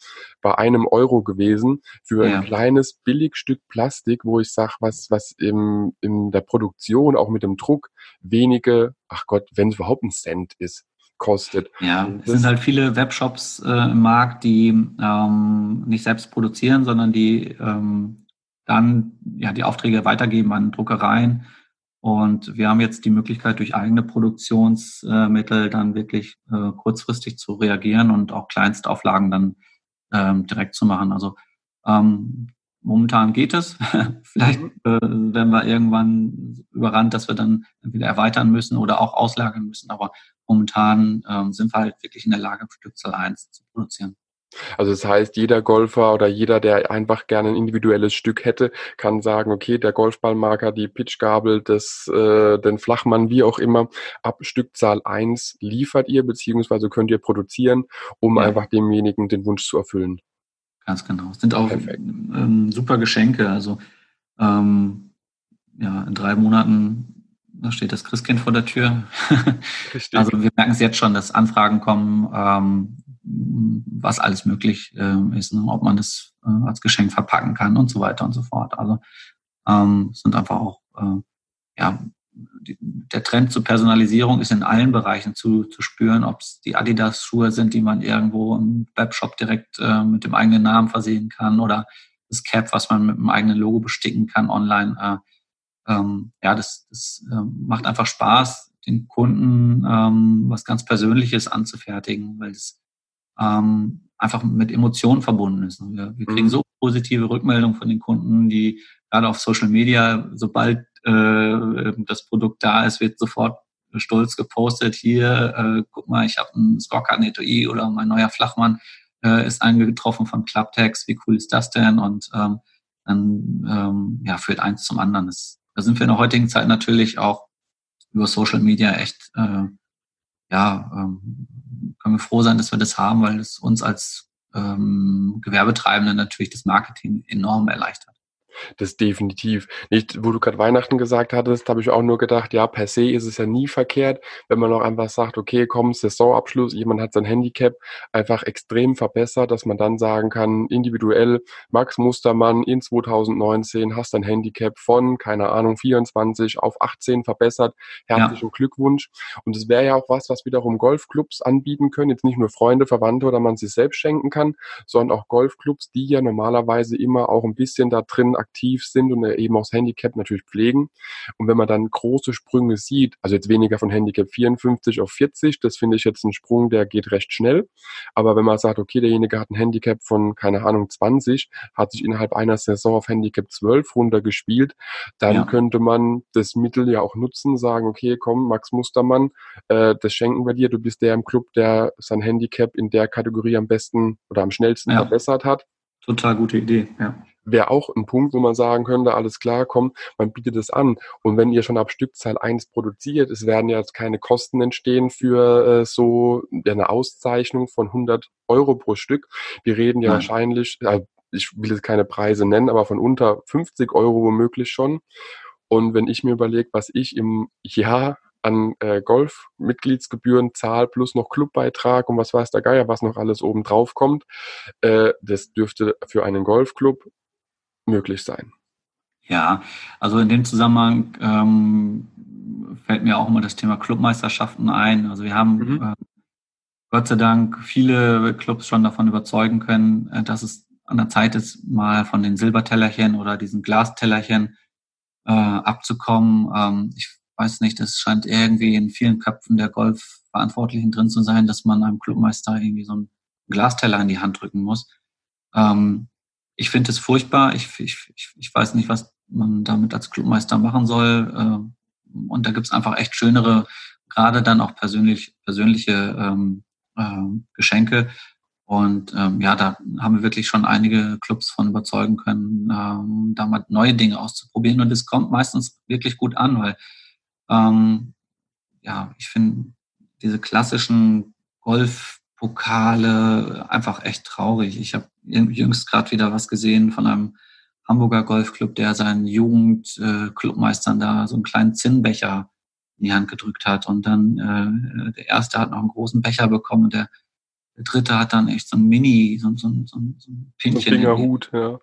bei einem Euro gewesen für ja. ein kleines Billigstück Plastik, wo ich sage, was, was im, in der Produktion, auch mit dem Druck, wenige, ach Gott, wenn es überhaupt ein Cent ist, kostet. Ja, es sind halt viele Webshops äh, im Markt, die ähm, nicht selbst produzieren, sondern die ähm, dann ja die Aufträge weitergeben an Druckereien. Und wir haben jetzt die Möglichkeit, durch eigene Produktionsmittel dann wirklich äh, kurzfristig zu reagieren und auch Kleinstauflagen dann ähm, direkt zu machen. Also ähm, momentan geht es. Vielleicht mhm. äh, werden wir irgendwann überrannt, dass wir dann wieder erweitern müssen oder auch auslagern müssen. Aber momentan ähm, sind wir halt wirklich in der Lage, Stückzahl 1 zu produzieren. Also das heißt, jeder Golfer oder jeder, der einfach gerne ein individuelles Stück hätte, kann sagen, okay, der Golfballmarker, die Pitchgabel, das, äh, den Flachmann, wie auch immer, ab Stückzahl 1 liefert ihr, beziehungsweise könnt ihr produzieren, um ja. einfach demjenigen den Wunsch zu erfüllen. Ganz genau. Es sind auch ähm, super Geschenke. Also ähm, ja, in drei Monaten da steht das Christkind vor der Tür. Also wir merken es jetzt schon, dass Anfragen kommen, ähm, was alles möglich äh, ist, ne? ob man das äh, als Geschenk verpacken kann und so weiter und so fort. Also ähm, sind einfach auch, äh, ja, die, der Trend zur Personalisierung ist in allen Bereichen zu, zu spüren, ob es die Adidas-Schuhe sind, die man irgendwo im Webshop direkt äh, mit dem eigenen Namen versehen kann oder das Cap, was man mit dem eigenen Logo besticken kann online. Äh, ähm, ja, das, das äh, macht einfach Spaß, den Kunden ähm, was ganz Persönliches anzufertigen, weil es ähm, einfach mit Emotionen verbunden ist. Wir, wir kriegen mhm. so positive Rückmeldungen von den Kunden, die gerade auf Social Media, sobald äh, das Produkt da ist, wird sofort stolz gepostet, hier, äh, guck mal, ich habe einen Scorecard Netoi oder mein neuer Flachmann äh, ist eingetroffen von Clubtex, wie cool ist das denn? Und ähm, dann ähm, ja, führt eins zum anderen. Das, da sind wir in der heutigen Zeit natürlich auch über Social Media echt äh, ja, ähm, können wir froh sein, dass wir das haben, weil es uns als ähm, Gewerbetreibende natürlich das Marketing enorm erleichtert. Das definitiv. Nicht, wo du gerade Weihnachten gesagt hattest, habe ich auch nur gedacht, ja, per se ist es ja nie verkehrt, wenn man auch einfach sagt, okay, komm, Saisonabschluss, jemand hat sein Handicap einfach extrem verbessert, dass man dann sagen kann, individuell, Max Mustermann in 2019 hast dein Handicap von, keine Ahnung, 24 auf 18 verbessert. Herzlichen ja. Glückwunsch. Und es wäre ja auch was, was wiederum Golfclubs anbieten können, jetzt nicht nur Freunde, Verwandte oder man sich selbst schenken kann, sondern auch Golfclubs, die ja normalerweise immer auch ein bisschen da drin aktiv sind und eben auch das Handicap natürlich pflegen. Und wenn man dann große Sprünge sieht, also jetzt weniger von Handicap 54 auf 40, das finde ich jetzt ein Sprung, der geht recht schnell. Aber wenn man sagt, okay, derjenige hat ein Handicap von, keine Ahnung, 20, hat sich innerhalb einer Saison auf Handicap 12 runtergespielt, dann ja. könnte man das Mittel ja auch nutzen, sagen, okay, komm, Max Mustermann, äh, das schenken wir dir, du bist der im Club, der sein Handicap in der Kategorie am besten oder am schnellsten ja. verbessert hat. Total gute Idee, ja wäre auch ein Punkt, wo man sagen könnte, alles klar, komm, man bietet es an. Und wenn ihr schon ab Stückzahl 1 produziert, es werden ja jetzt keine Kosten entstehen für äh, so eine Auszeichnung von 100 Euro pro Stück. Wir reden ja Nein. wahrscheinlich, äh, ich will jetzt keine Preise nennen, aber von unter 50 Euro womöglich schon. Und wenn ich mir überlege, was ich im Jahr an äh, Golf-Mitgliedsgebühren zahl plus noch Clubbeitrag und was weiß der Geier, was noch alles oben drauf kommt. Äh, das dürfte für einen Golfclub möglich sein. Ja, also in dem Zusammenhang ähm, fällt mir auch immer das Thema Clubmeisterschaften ein. Also wir haben mhm. äh, Gott sei Dank viele Clubs schon davon überzeugen können, äh, dass es an der Zeit ist, mal von den Silbertellerchen oder diesen Glastellerchen äh, abzukommen. Ähm, ich weiß nicht, es scheint irgendwie in vielen Köpfen der Golfverantwortlichen drin zu sein, dass man einem Clubmeister irgendwie so einen Glasteller in die Hand drücken muss. Ähm, ich finde es furchtbar. Ich, ich, ich weiß nicht, was man damit als Clubmeister machen soll. Äh, und da gibt es einfach echt schönere, gerade dann auch persönlich, persönliche ähm, äh, Geschenke. Und ähm, ja, da haben wir wirklich schon einige Clubs von überzeugen können, ähm, da mal neue Dinge auszuprobieren. Und es kommt meistens wirklich gut an, weil ähm, ja, ich finde diese klassischen Golf Pokale einfach echt traurig. Ich habe jüngst gerade wieder was gesehen von einem Hamburger Golfclub, der seinen Jugendclubmeistern da so einen kleinen Zinnbecher in die Hand gedrückt hat. Und dann äh, der erste hat noch einen großen Becher bekommen und der, der dritte hat dann echt so ein Mini, so, so, so, so ein Pinchen. So Fingerhut, ja.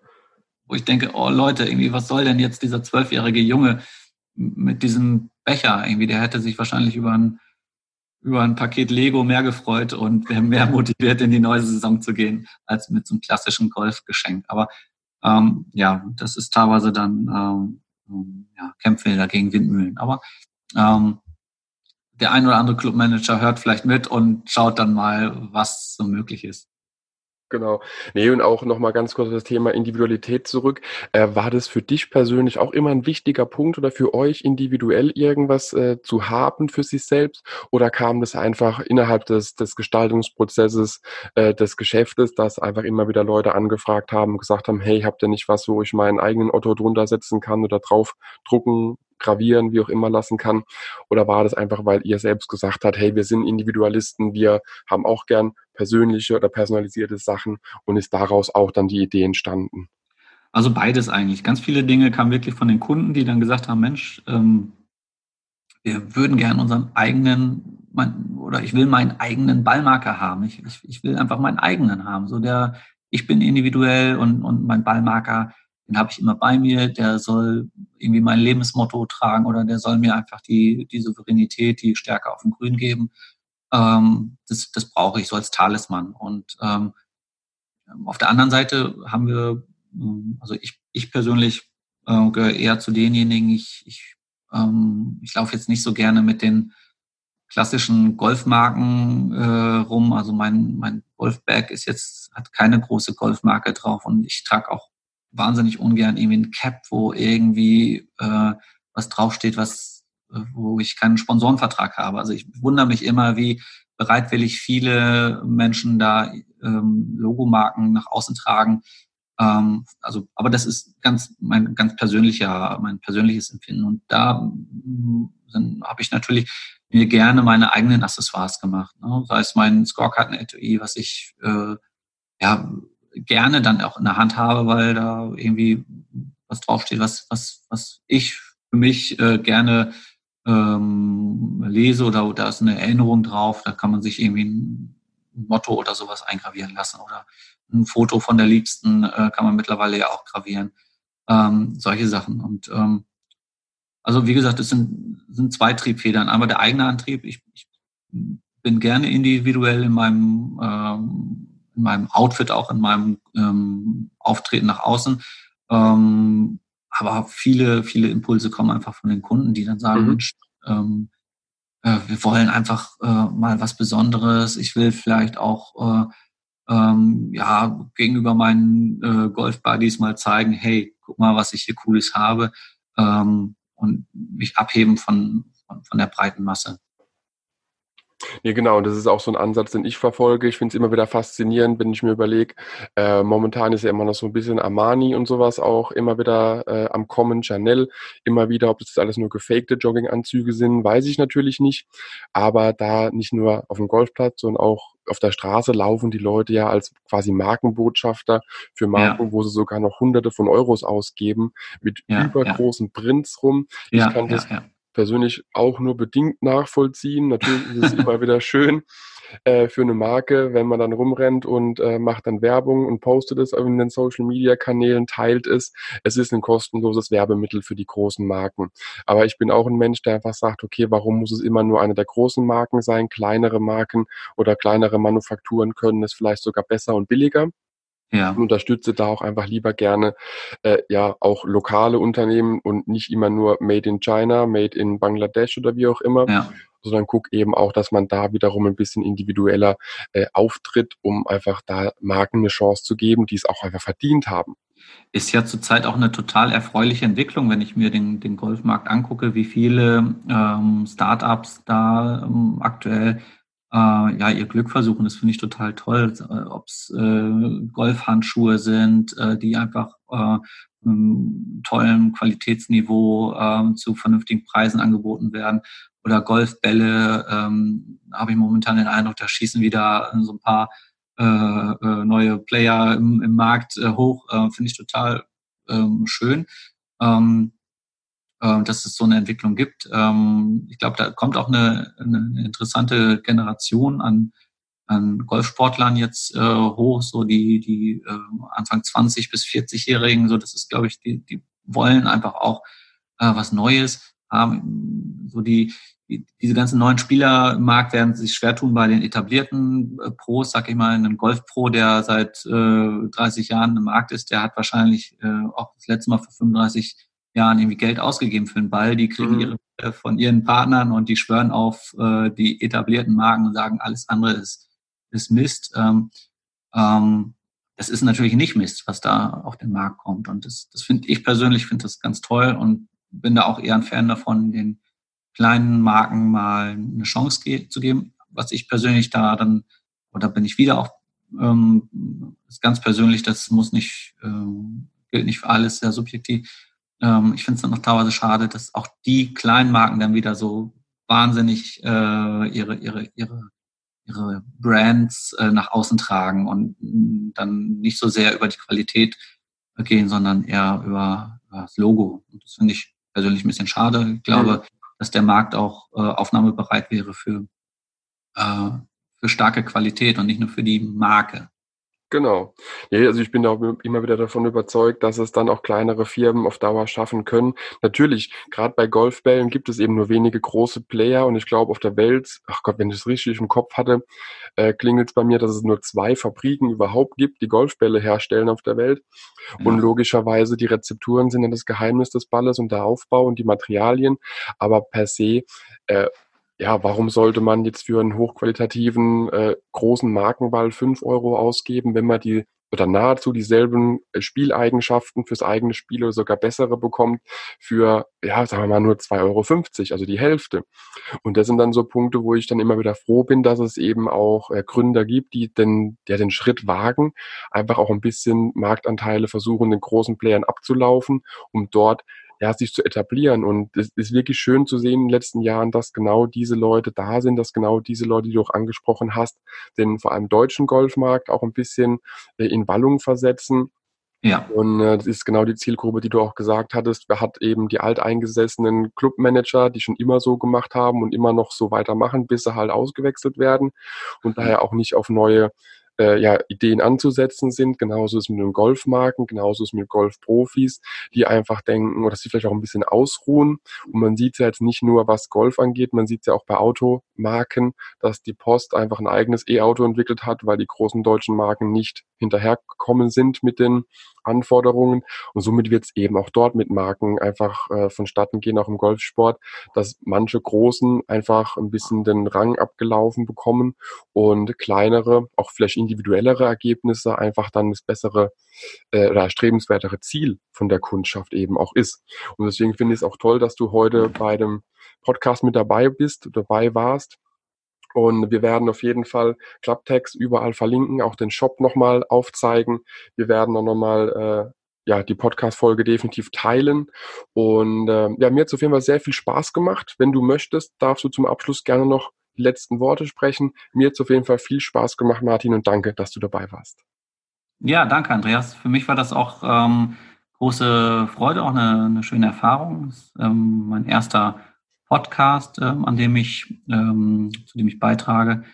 Wo ich denke, oh Leute, irgendwie, was soll denn jetzt dieser zwölfjährige Junge mit diesem Becher? Irgendwie, der hätte sich wahrscheinlich über ein, über ein Paket Lego mehr gefreut und wäre mehr motiviert, in die neue Saison zu gehen, als mit so einem klassischen Golfgeschenk. Aber ähm, ja, das ist teilweise dann ähm, ähm ja, Kämpfe dagegen Windmühlen. Aber ähm, der ein oder andere Clubmanager hört vielleicht mit und schaut dann mal, was so möglich ist. Genau. Nee, und auch nochmal ganz kurz das Thema Individualität zurück. Äh, war das für dich persönlich auch immer ein wichtiger Punkt oder für euch individuell irgendwas äh, zu haben für sich selbst? Oder kam das einfach innerhalb des, des Gestaltungsprozesses äh, des Geschäftes, dass einfach immer wieder Leute angefragt haben gesagt haben, hey, habt ihr nicht was, wo ich meinen eigenen Otto drunter setzen kann oder drauf drucken gravieren, wie auch immer lassen kann? Oder war das einfach, weil ihr selbst gesagt habt, hey, wir sind Individualisten, wir haben auch gern persönliche oder personalisierte Sachen und ist daraus auch dann die Idee entstanden? Also beides eigentlich. Ganz viele Dinge kamen wirklich von den Kunden, die dann gesagt haben, Mensch, ähm, wir würden gern unseren eigenen, mein, oder ich will meinen eigenen Ballmarker haben. Ich, ich, ich will einfach meinen eigenen haben. So der, ich bin individuell und, und mein Ballmarker den habe ich immer bei mir, der soll irgendwie mein Lebensmotto tragen oder der soll mir einfach die, die Souveränität, die Stärke auf dem Grün geben. Ähm, das, das brauche ich so als Talisman. Und ähm, auf der anderen Seite haben wir, ähm, also ich, ich persönlich äh, gehöre eher zu denjenigen, ich, ich, ähm, ich laufe jetzt nicht so gerne mit den klassischen Golfmarken äh, rum. Also mein, mein Golfbag ist jetzt, hat keine große Golfmarke drauf und ich trage auch wahnsinnig ungern irgendwie ein Cap, wo irgendwie äh, was draufsteht, was, äh, wo ich keinen Sponsorenvertrag habe. Also ich wundere mich immer, wie bereitwillig viele Menschen da ähm, Logomarken nach außen tragen. Ähm, also, aber das ist ganz mein ganz persönlicher, mein persönliches Empfinden. Und da mm, habe ich natürlich mir gerne meine eigenen Accessoires gemacht. Ne? Sei es mein Scorekarten-Etui, was ich äh, ja gerne dann auch in der Hand habe, weil da irgendwie was draufsteht, was, was, was ich für mich äh, gerne ähm, lese oder da ist eine Erinnerung drauf, da kann man sich irgendwie ein Motto oder sowas eingravieren lassen oder ein Foto von der Liebsten äh, kann man mittlerweile ja auch gravieren. Ähm, solche Sachen. Und ähm, also wie gesagt, es sind, sind zwei Triebfedern. Einmal der eigene Antrieb. Ich, ich bin gerne individuell in meinem ähm, in meinem Outfit, auch in meinem ähm, Auftreten nach außen. Ähm, aber viele, viele Impulse kommen einfach von den Kunden, die dann sagen, mhm. Mensch, ähm, äh, wir wollen einfach äh, mal was Besonderes. Ich will vielleicht auch äh, ähm, ja gegenüber meinen äh, Golf-Buddies mal zeigen, hey, guck mal, was ich hier Cooles habe ähm, und mich abheben von, von, von der breiten Masse. Ja, genau. Und das ist auch so ein Ansatz, den ich verfolge. Ich finde es immer wieder faszinierend, wenn ich mir überlege, äh, momentan ist ja immer noch so ein bisschen Armani und sowas auch immer wieder äh, am Kommen, Chanel immer wieder, ob das alles nur gefakte Jogginganzüge sind, weiß ich natürlich nicht. Aber da nicht nur auf dem Golfplatz, sondern auch auf der Straße laufen die Leute ja als quasi Markenbotschafter für Marken, ja. wo sie sogar noch hunderte von Euros ausgeben, mit ja, übergroßen ja. Prints rum. Ich kann das persönlich auch nur bedingt nachvollziehen. Natürlich ist es immer wieder schön äh, für eine Marke, wenn man dann rumrennt und äh, macht dann Werbung und postet es in den Social Media Kanälen, teilt es. Es ist ein kostenloses Werbemittel für die großen Marken. Aber ich bin auch ein Mensch, der einfach sagt, okay, warum muss es immer nur eine der großen Marken sein? Kleinere Marken oder kleinere Manufakturen können es vielleicht sogar besser und billiger ja. und unterstütze da auch einfach lieber gerne äh, ja auch lokale Unternehmen und nicht immer nur Made in China, Made in Bangladesch oder wie auch immer, ja. sondern guck eben auch, dass man da wiederum ein bisschen individueller äh, auftritt, um einfach da Marken eine Chance zu geben, die es auch einfach verdient haben. Ist ja zurzeit auch eine total erfreuliche Entwicklung, wenn ich mir den, den Golfmarkt angucke, wie viele ähm, Startups da ähm, aktuell äh, ja, ihr Glück versuchen. Das finde ich total toll. Äh, Ob es äh, Golfhandschuhe sind, äh, die einfach äh, tollem Qualitätsniveau äh, zu vernünftigen Preisen angeboten werden. Oder Golfbälle, ähm, habe ich momentan den Eindruck, da schießen wieder so ein paar äh, äh, neue Player im, im Markt äh, hoch. Äh, Finde ich total ähm, schön. Ähm, äh, dass es so eine Entwicklung gibt. Ähm, ich glaube, da kommt auch eine, eine interessante Generation an, an Golfsportlern jetzt äh, hoch, so die, die äh, Anfang 20 bis 40-Jährigen, so das ist, glaube ich, die, die wollen einfach auch äh, was Neues haben. So die, die, diese ganzen neuen Spieler im Markt werden sich schwer tun bei den etablierten äh, Pros, sag ich mal, ein Golf-Pro, der seit äh, 30 Jahren im Markt ist, der hat wahrscheinlich auch das letzte Mal vor 35 Jahren irgendwie Geld ausgegeben für einen Ball. Die kriegen mhm. ihre äh, von ihren Partnern und die schwören auf äh, die etablierten Marken und sagen, alles andere ist ist Mist. Ähm, ähm, das ist natürlich nicht Mist, was da auf den Markt kommt. Und das, das finde ich persönlich finde das ganz toll und bin da auch eher ein Fan davon, den kleinen Marken mal eine Chance ge zu geben. Was ich persönlich da dann, oder bin ich wieder auch ähm, ganz persönlich, das muss nicht, ähm, gilt nicht für alles, sehr subjektiv. Ähm, ich finde es dann noch teilweise schade, dass auch die kleinen Marken dann wieder so wahnsinnig äh, ihre, ihre, ihre ihre Brands äh, nach außen tragen und mm, dann nicht so sehr über die Qualität gehen, sondern eher über, über das Logo. Und das finde ich persönlich ein bisschen schade. Ich glaube, mhm. dass der Markt auch äh, aufnahmebereit wäre für, äh, für starke Qualität und nicht nur für die Marke. Genau. Ja, also ich bin auch immer wieder davon überzeugt, dass es dann auch kleinere Firmen auf Dauer schaffen können. Natürlich, gerade bei Golfbällen gibt es eben nur wenige große Player und ich glaube auf der Welt, ach Gott, wenn ich es richtig im Kopf hatte, äh, klingelt es bei mir, dass es nur zwei Fabriken überhaupt gibt, die Golfbälle herstellen auf der Welt. Ja. Und logischerweise die Rezepturen sind ja das Geheimnis des Balles und der Aufbau und die Materialien. Aber per se äh, ja, warum sollte man jetzt für einen hochqualitativen, äh, großen Markenball fünf Euro ausgeben, wenn man die oder nahezu dieselben äh, Spieleigenschaften fürs eigene Spiel oder sogar bessere bekommt für, ja, sagen wir mal, nur 2,50 Euro, also die Hälfte. Und das sind dann so Punkte, wo ich dann immer wieder froh bin, dass es eben auch äh, Gründer gibt, die den, der den Schritt wagen, einfach auch ein bisschen Marktanteile versuchen, den großen Playern abzulaufen, um dort ja, sich zu etablieren. Und es ist wirklich schön zu sehen in den letzten Jahren, dass genau diese Leute da sind, dass genau diese Leute, die du auch angesprochen hast, den vor allem deutschen Golfmarkt auch ein bisschen äh, in Wallung versetzen. Ja. Und äh, das ist genau die Zielgruppe, die du auch gesagt hattest. Wer hat eben die alteingesessenen Clubmanager, die schon immer so gemacht haben und immer noch so weitermachen, bis sie halt ausgewechselt werden und daher auch nicht auf neue äh, ja, Ideen anzusetzen sind. Genauso ist es mit den Golfmarken, genauso ist es mit Golfprofis, die einfach denken oder sie vielleicht auch ein bisschen ausruhen. Und man sieht ja jetzt nicht nur, was Golf angeht, man sieht ja auch bei Automarken, dass die Post einfach ein eigenes E-Auto entwickelt hat, weil die großen deutschen Marken nicht hinterhergekommen sind mit den Anforderungen. Und somit wird es eben auch dort mit Marken einfach äh, vonstatten gehen, auch im Golfsport, dass manche Großen einfach ein bisschen den Rang abgelaufen bekommen und kleinere, auch vielleicht individuellere Ergebnisse einfach dann das bessere äh, oder erstrebenswertere Ziel von der Kundschaft eben auch ist. Und deswegen finde ich es auch toll, dass du heute bei dem Podcast mit dabei bist, dabei warst. Und wir werden auf jeden Fall Clubtext überall verlinken, auch den Shop nochmal aufzeigen. Wir werden dann nochmal äh, ja, die Podcast-Folge definitiv teilen. Und äh, ja, mir hat es auf jeden Fall sehr viel Spaß gemacht. Wenn du möchtest, darfst du zum Abschluss gerne noch die letzten Worte sprechen. Mir hat es auf jeden Fall viel Spaß gemacht, Martin, und danke, dass du dabei warst. Ja, danke, Andreas. Für mich war das auch ähm, große Freude, auch eine, eine schöne Erfahrung. Das ähm, mein erster Podcast, ähm, an dem ich, ähm, zu dem ich beitrage.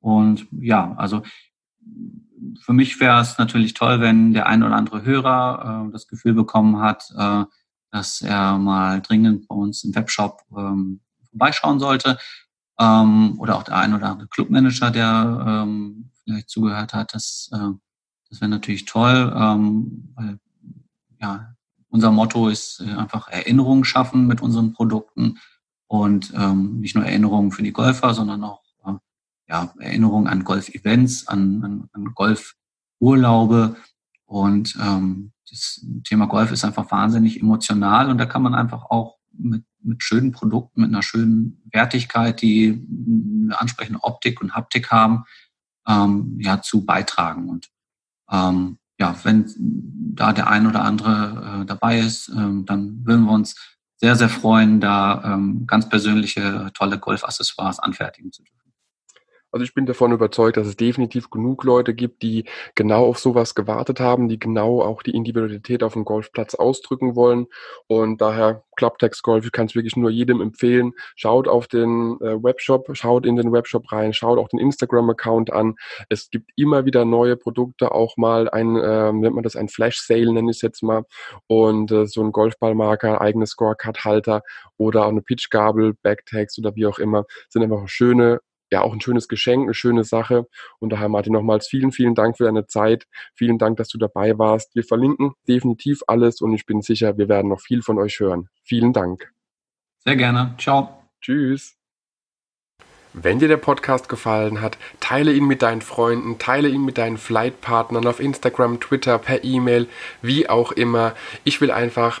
Und ja, also für mich wäre es natürlich toll, wenn der ein oder andere Hörer äh, das Gefühl bekommen hat, äh, dass er mal dringend bei uns im Webshop ähm, vorbeischauen sollte. Ähm, oder auch der ein oder andere Clubmanager, der ähm, vielleicht zugehört hat. Das, äh, das wäre natürlich toll, ähm, weil ja, unser Motto ist äh, einfach Erinnerungen schaffen mit unseren Produkten und ähm, nicht nur Erinnerungen für die Golfer, sondern auch äh, ja, Erinnerungen an Golf-Events, an, an, an Golf-Urlaube. Und ähm, das Thema Golf ist einfach wahnsinnig emotional und da kann man einfach auch mit, mit schönen Produkten, mit einer schönen Wertigkeit, die eine ansprechende Optik und Haptik haben, ähm, ja, zu beitragen. Und ähm, ja, wenn da der ein oder andere äh, dabei ist, ähm, dann würden wir uns sehr, sehr freuen, da ähm, ganz persönliche, tolle Golfaccessoires anfertigen zu dürfen. Also ich bin davon überzeugt, dass es definitiv genug Leute gibt, die genau auf sowas gewartet haben, die genau auch die Individualität auf dem Golfplatz ausdrücken wollen. Und daher Clubtext Golf, ich kann es wirklich nur jedem empfehlen. Schaut auf den äh, Webshop, schaut in den Webshop rein, schaut auch den Instagram-Account an. Es gibt immer wieder neue Produkte, auch mal ein, äh, nennt man das ein Flash-Sale, nenne ich es jetzt mal. Und äh, so ein Golfballmarker, eigenes Scorecard-Halter oder auch eine Pitchgabel, Backtags oder wie auch immer, sind einfach schöne ja auch ein schönes Geschenk, eine schöne Sache. Und daher, Martin, nochmals vielen, vielen Dank für deine Zeit. Vielen Dank, dass du dabei warst. Wir verlinken definitiv alles und ich bin sicher, wir werden noch viel von euch hören. Vielen Dank. Sehr gerne. Ciao. Tschüss. Wenn dir der Podcast gefallen hat, teile ihn mit deinen Freunden, teile ihn mit deinen Flightpartnern auf Instagram, Twitter, per E-Mail, wie auch immer. Ich will einfach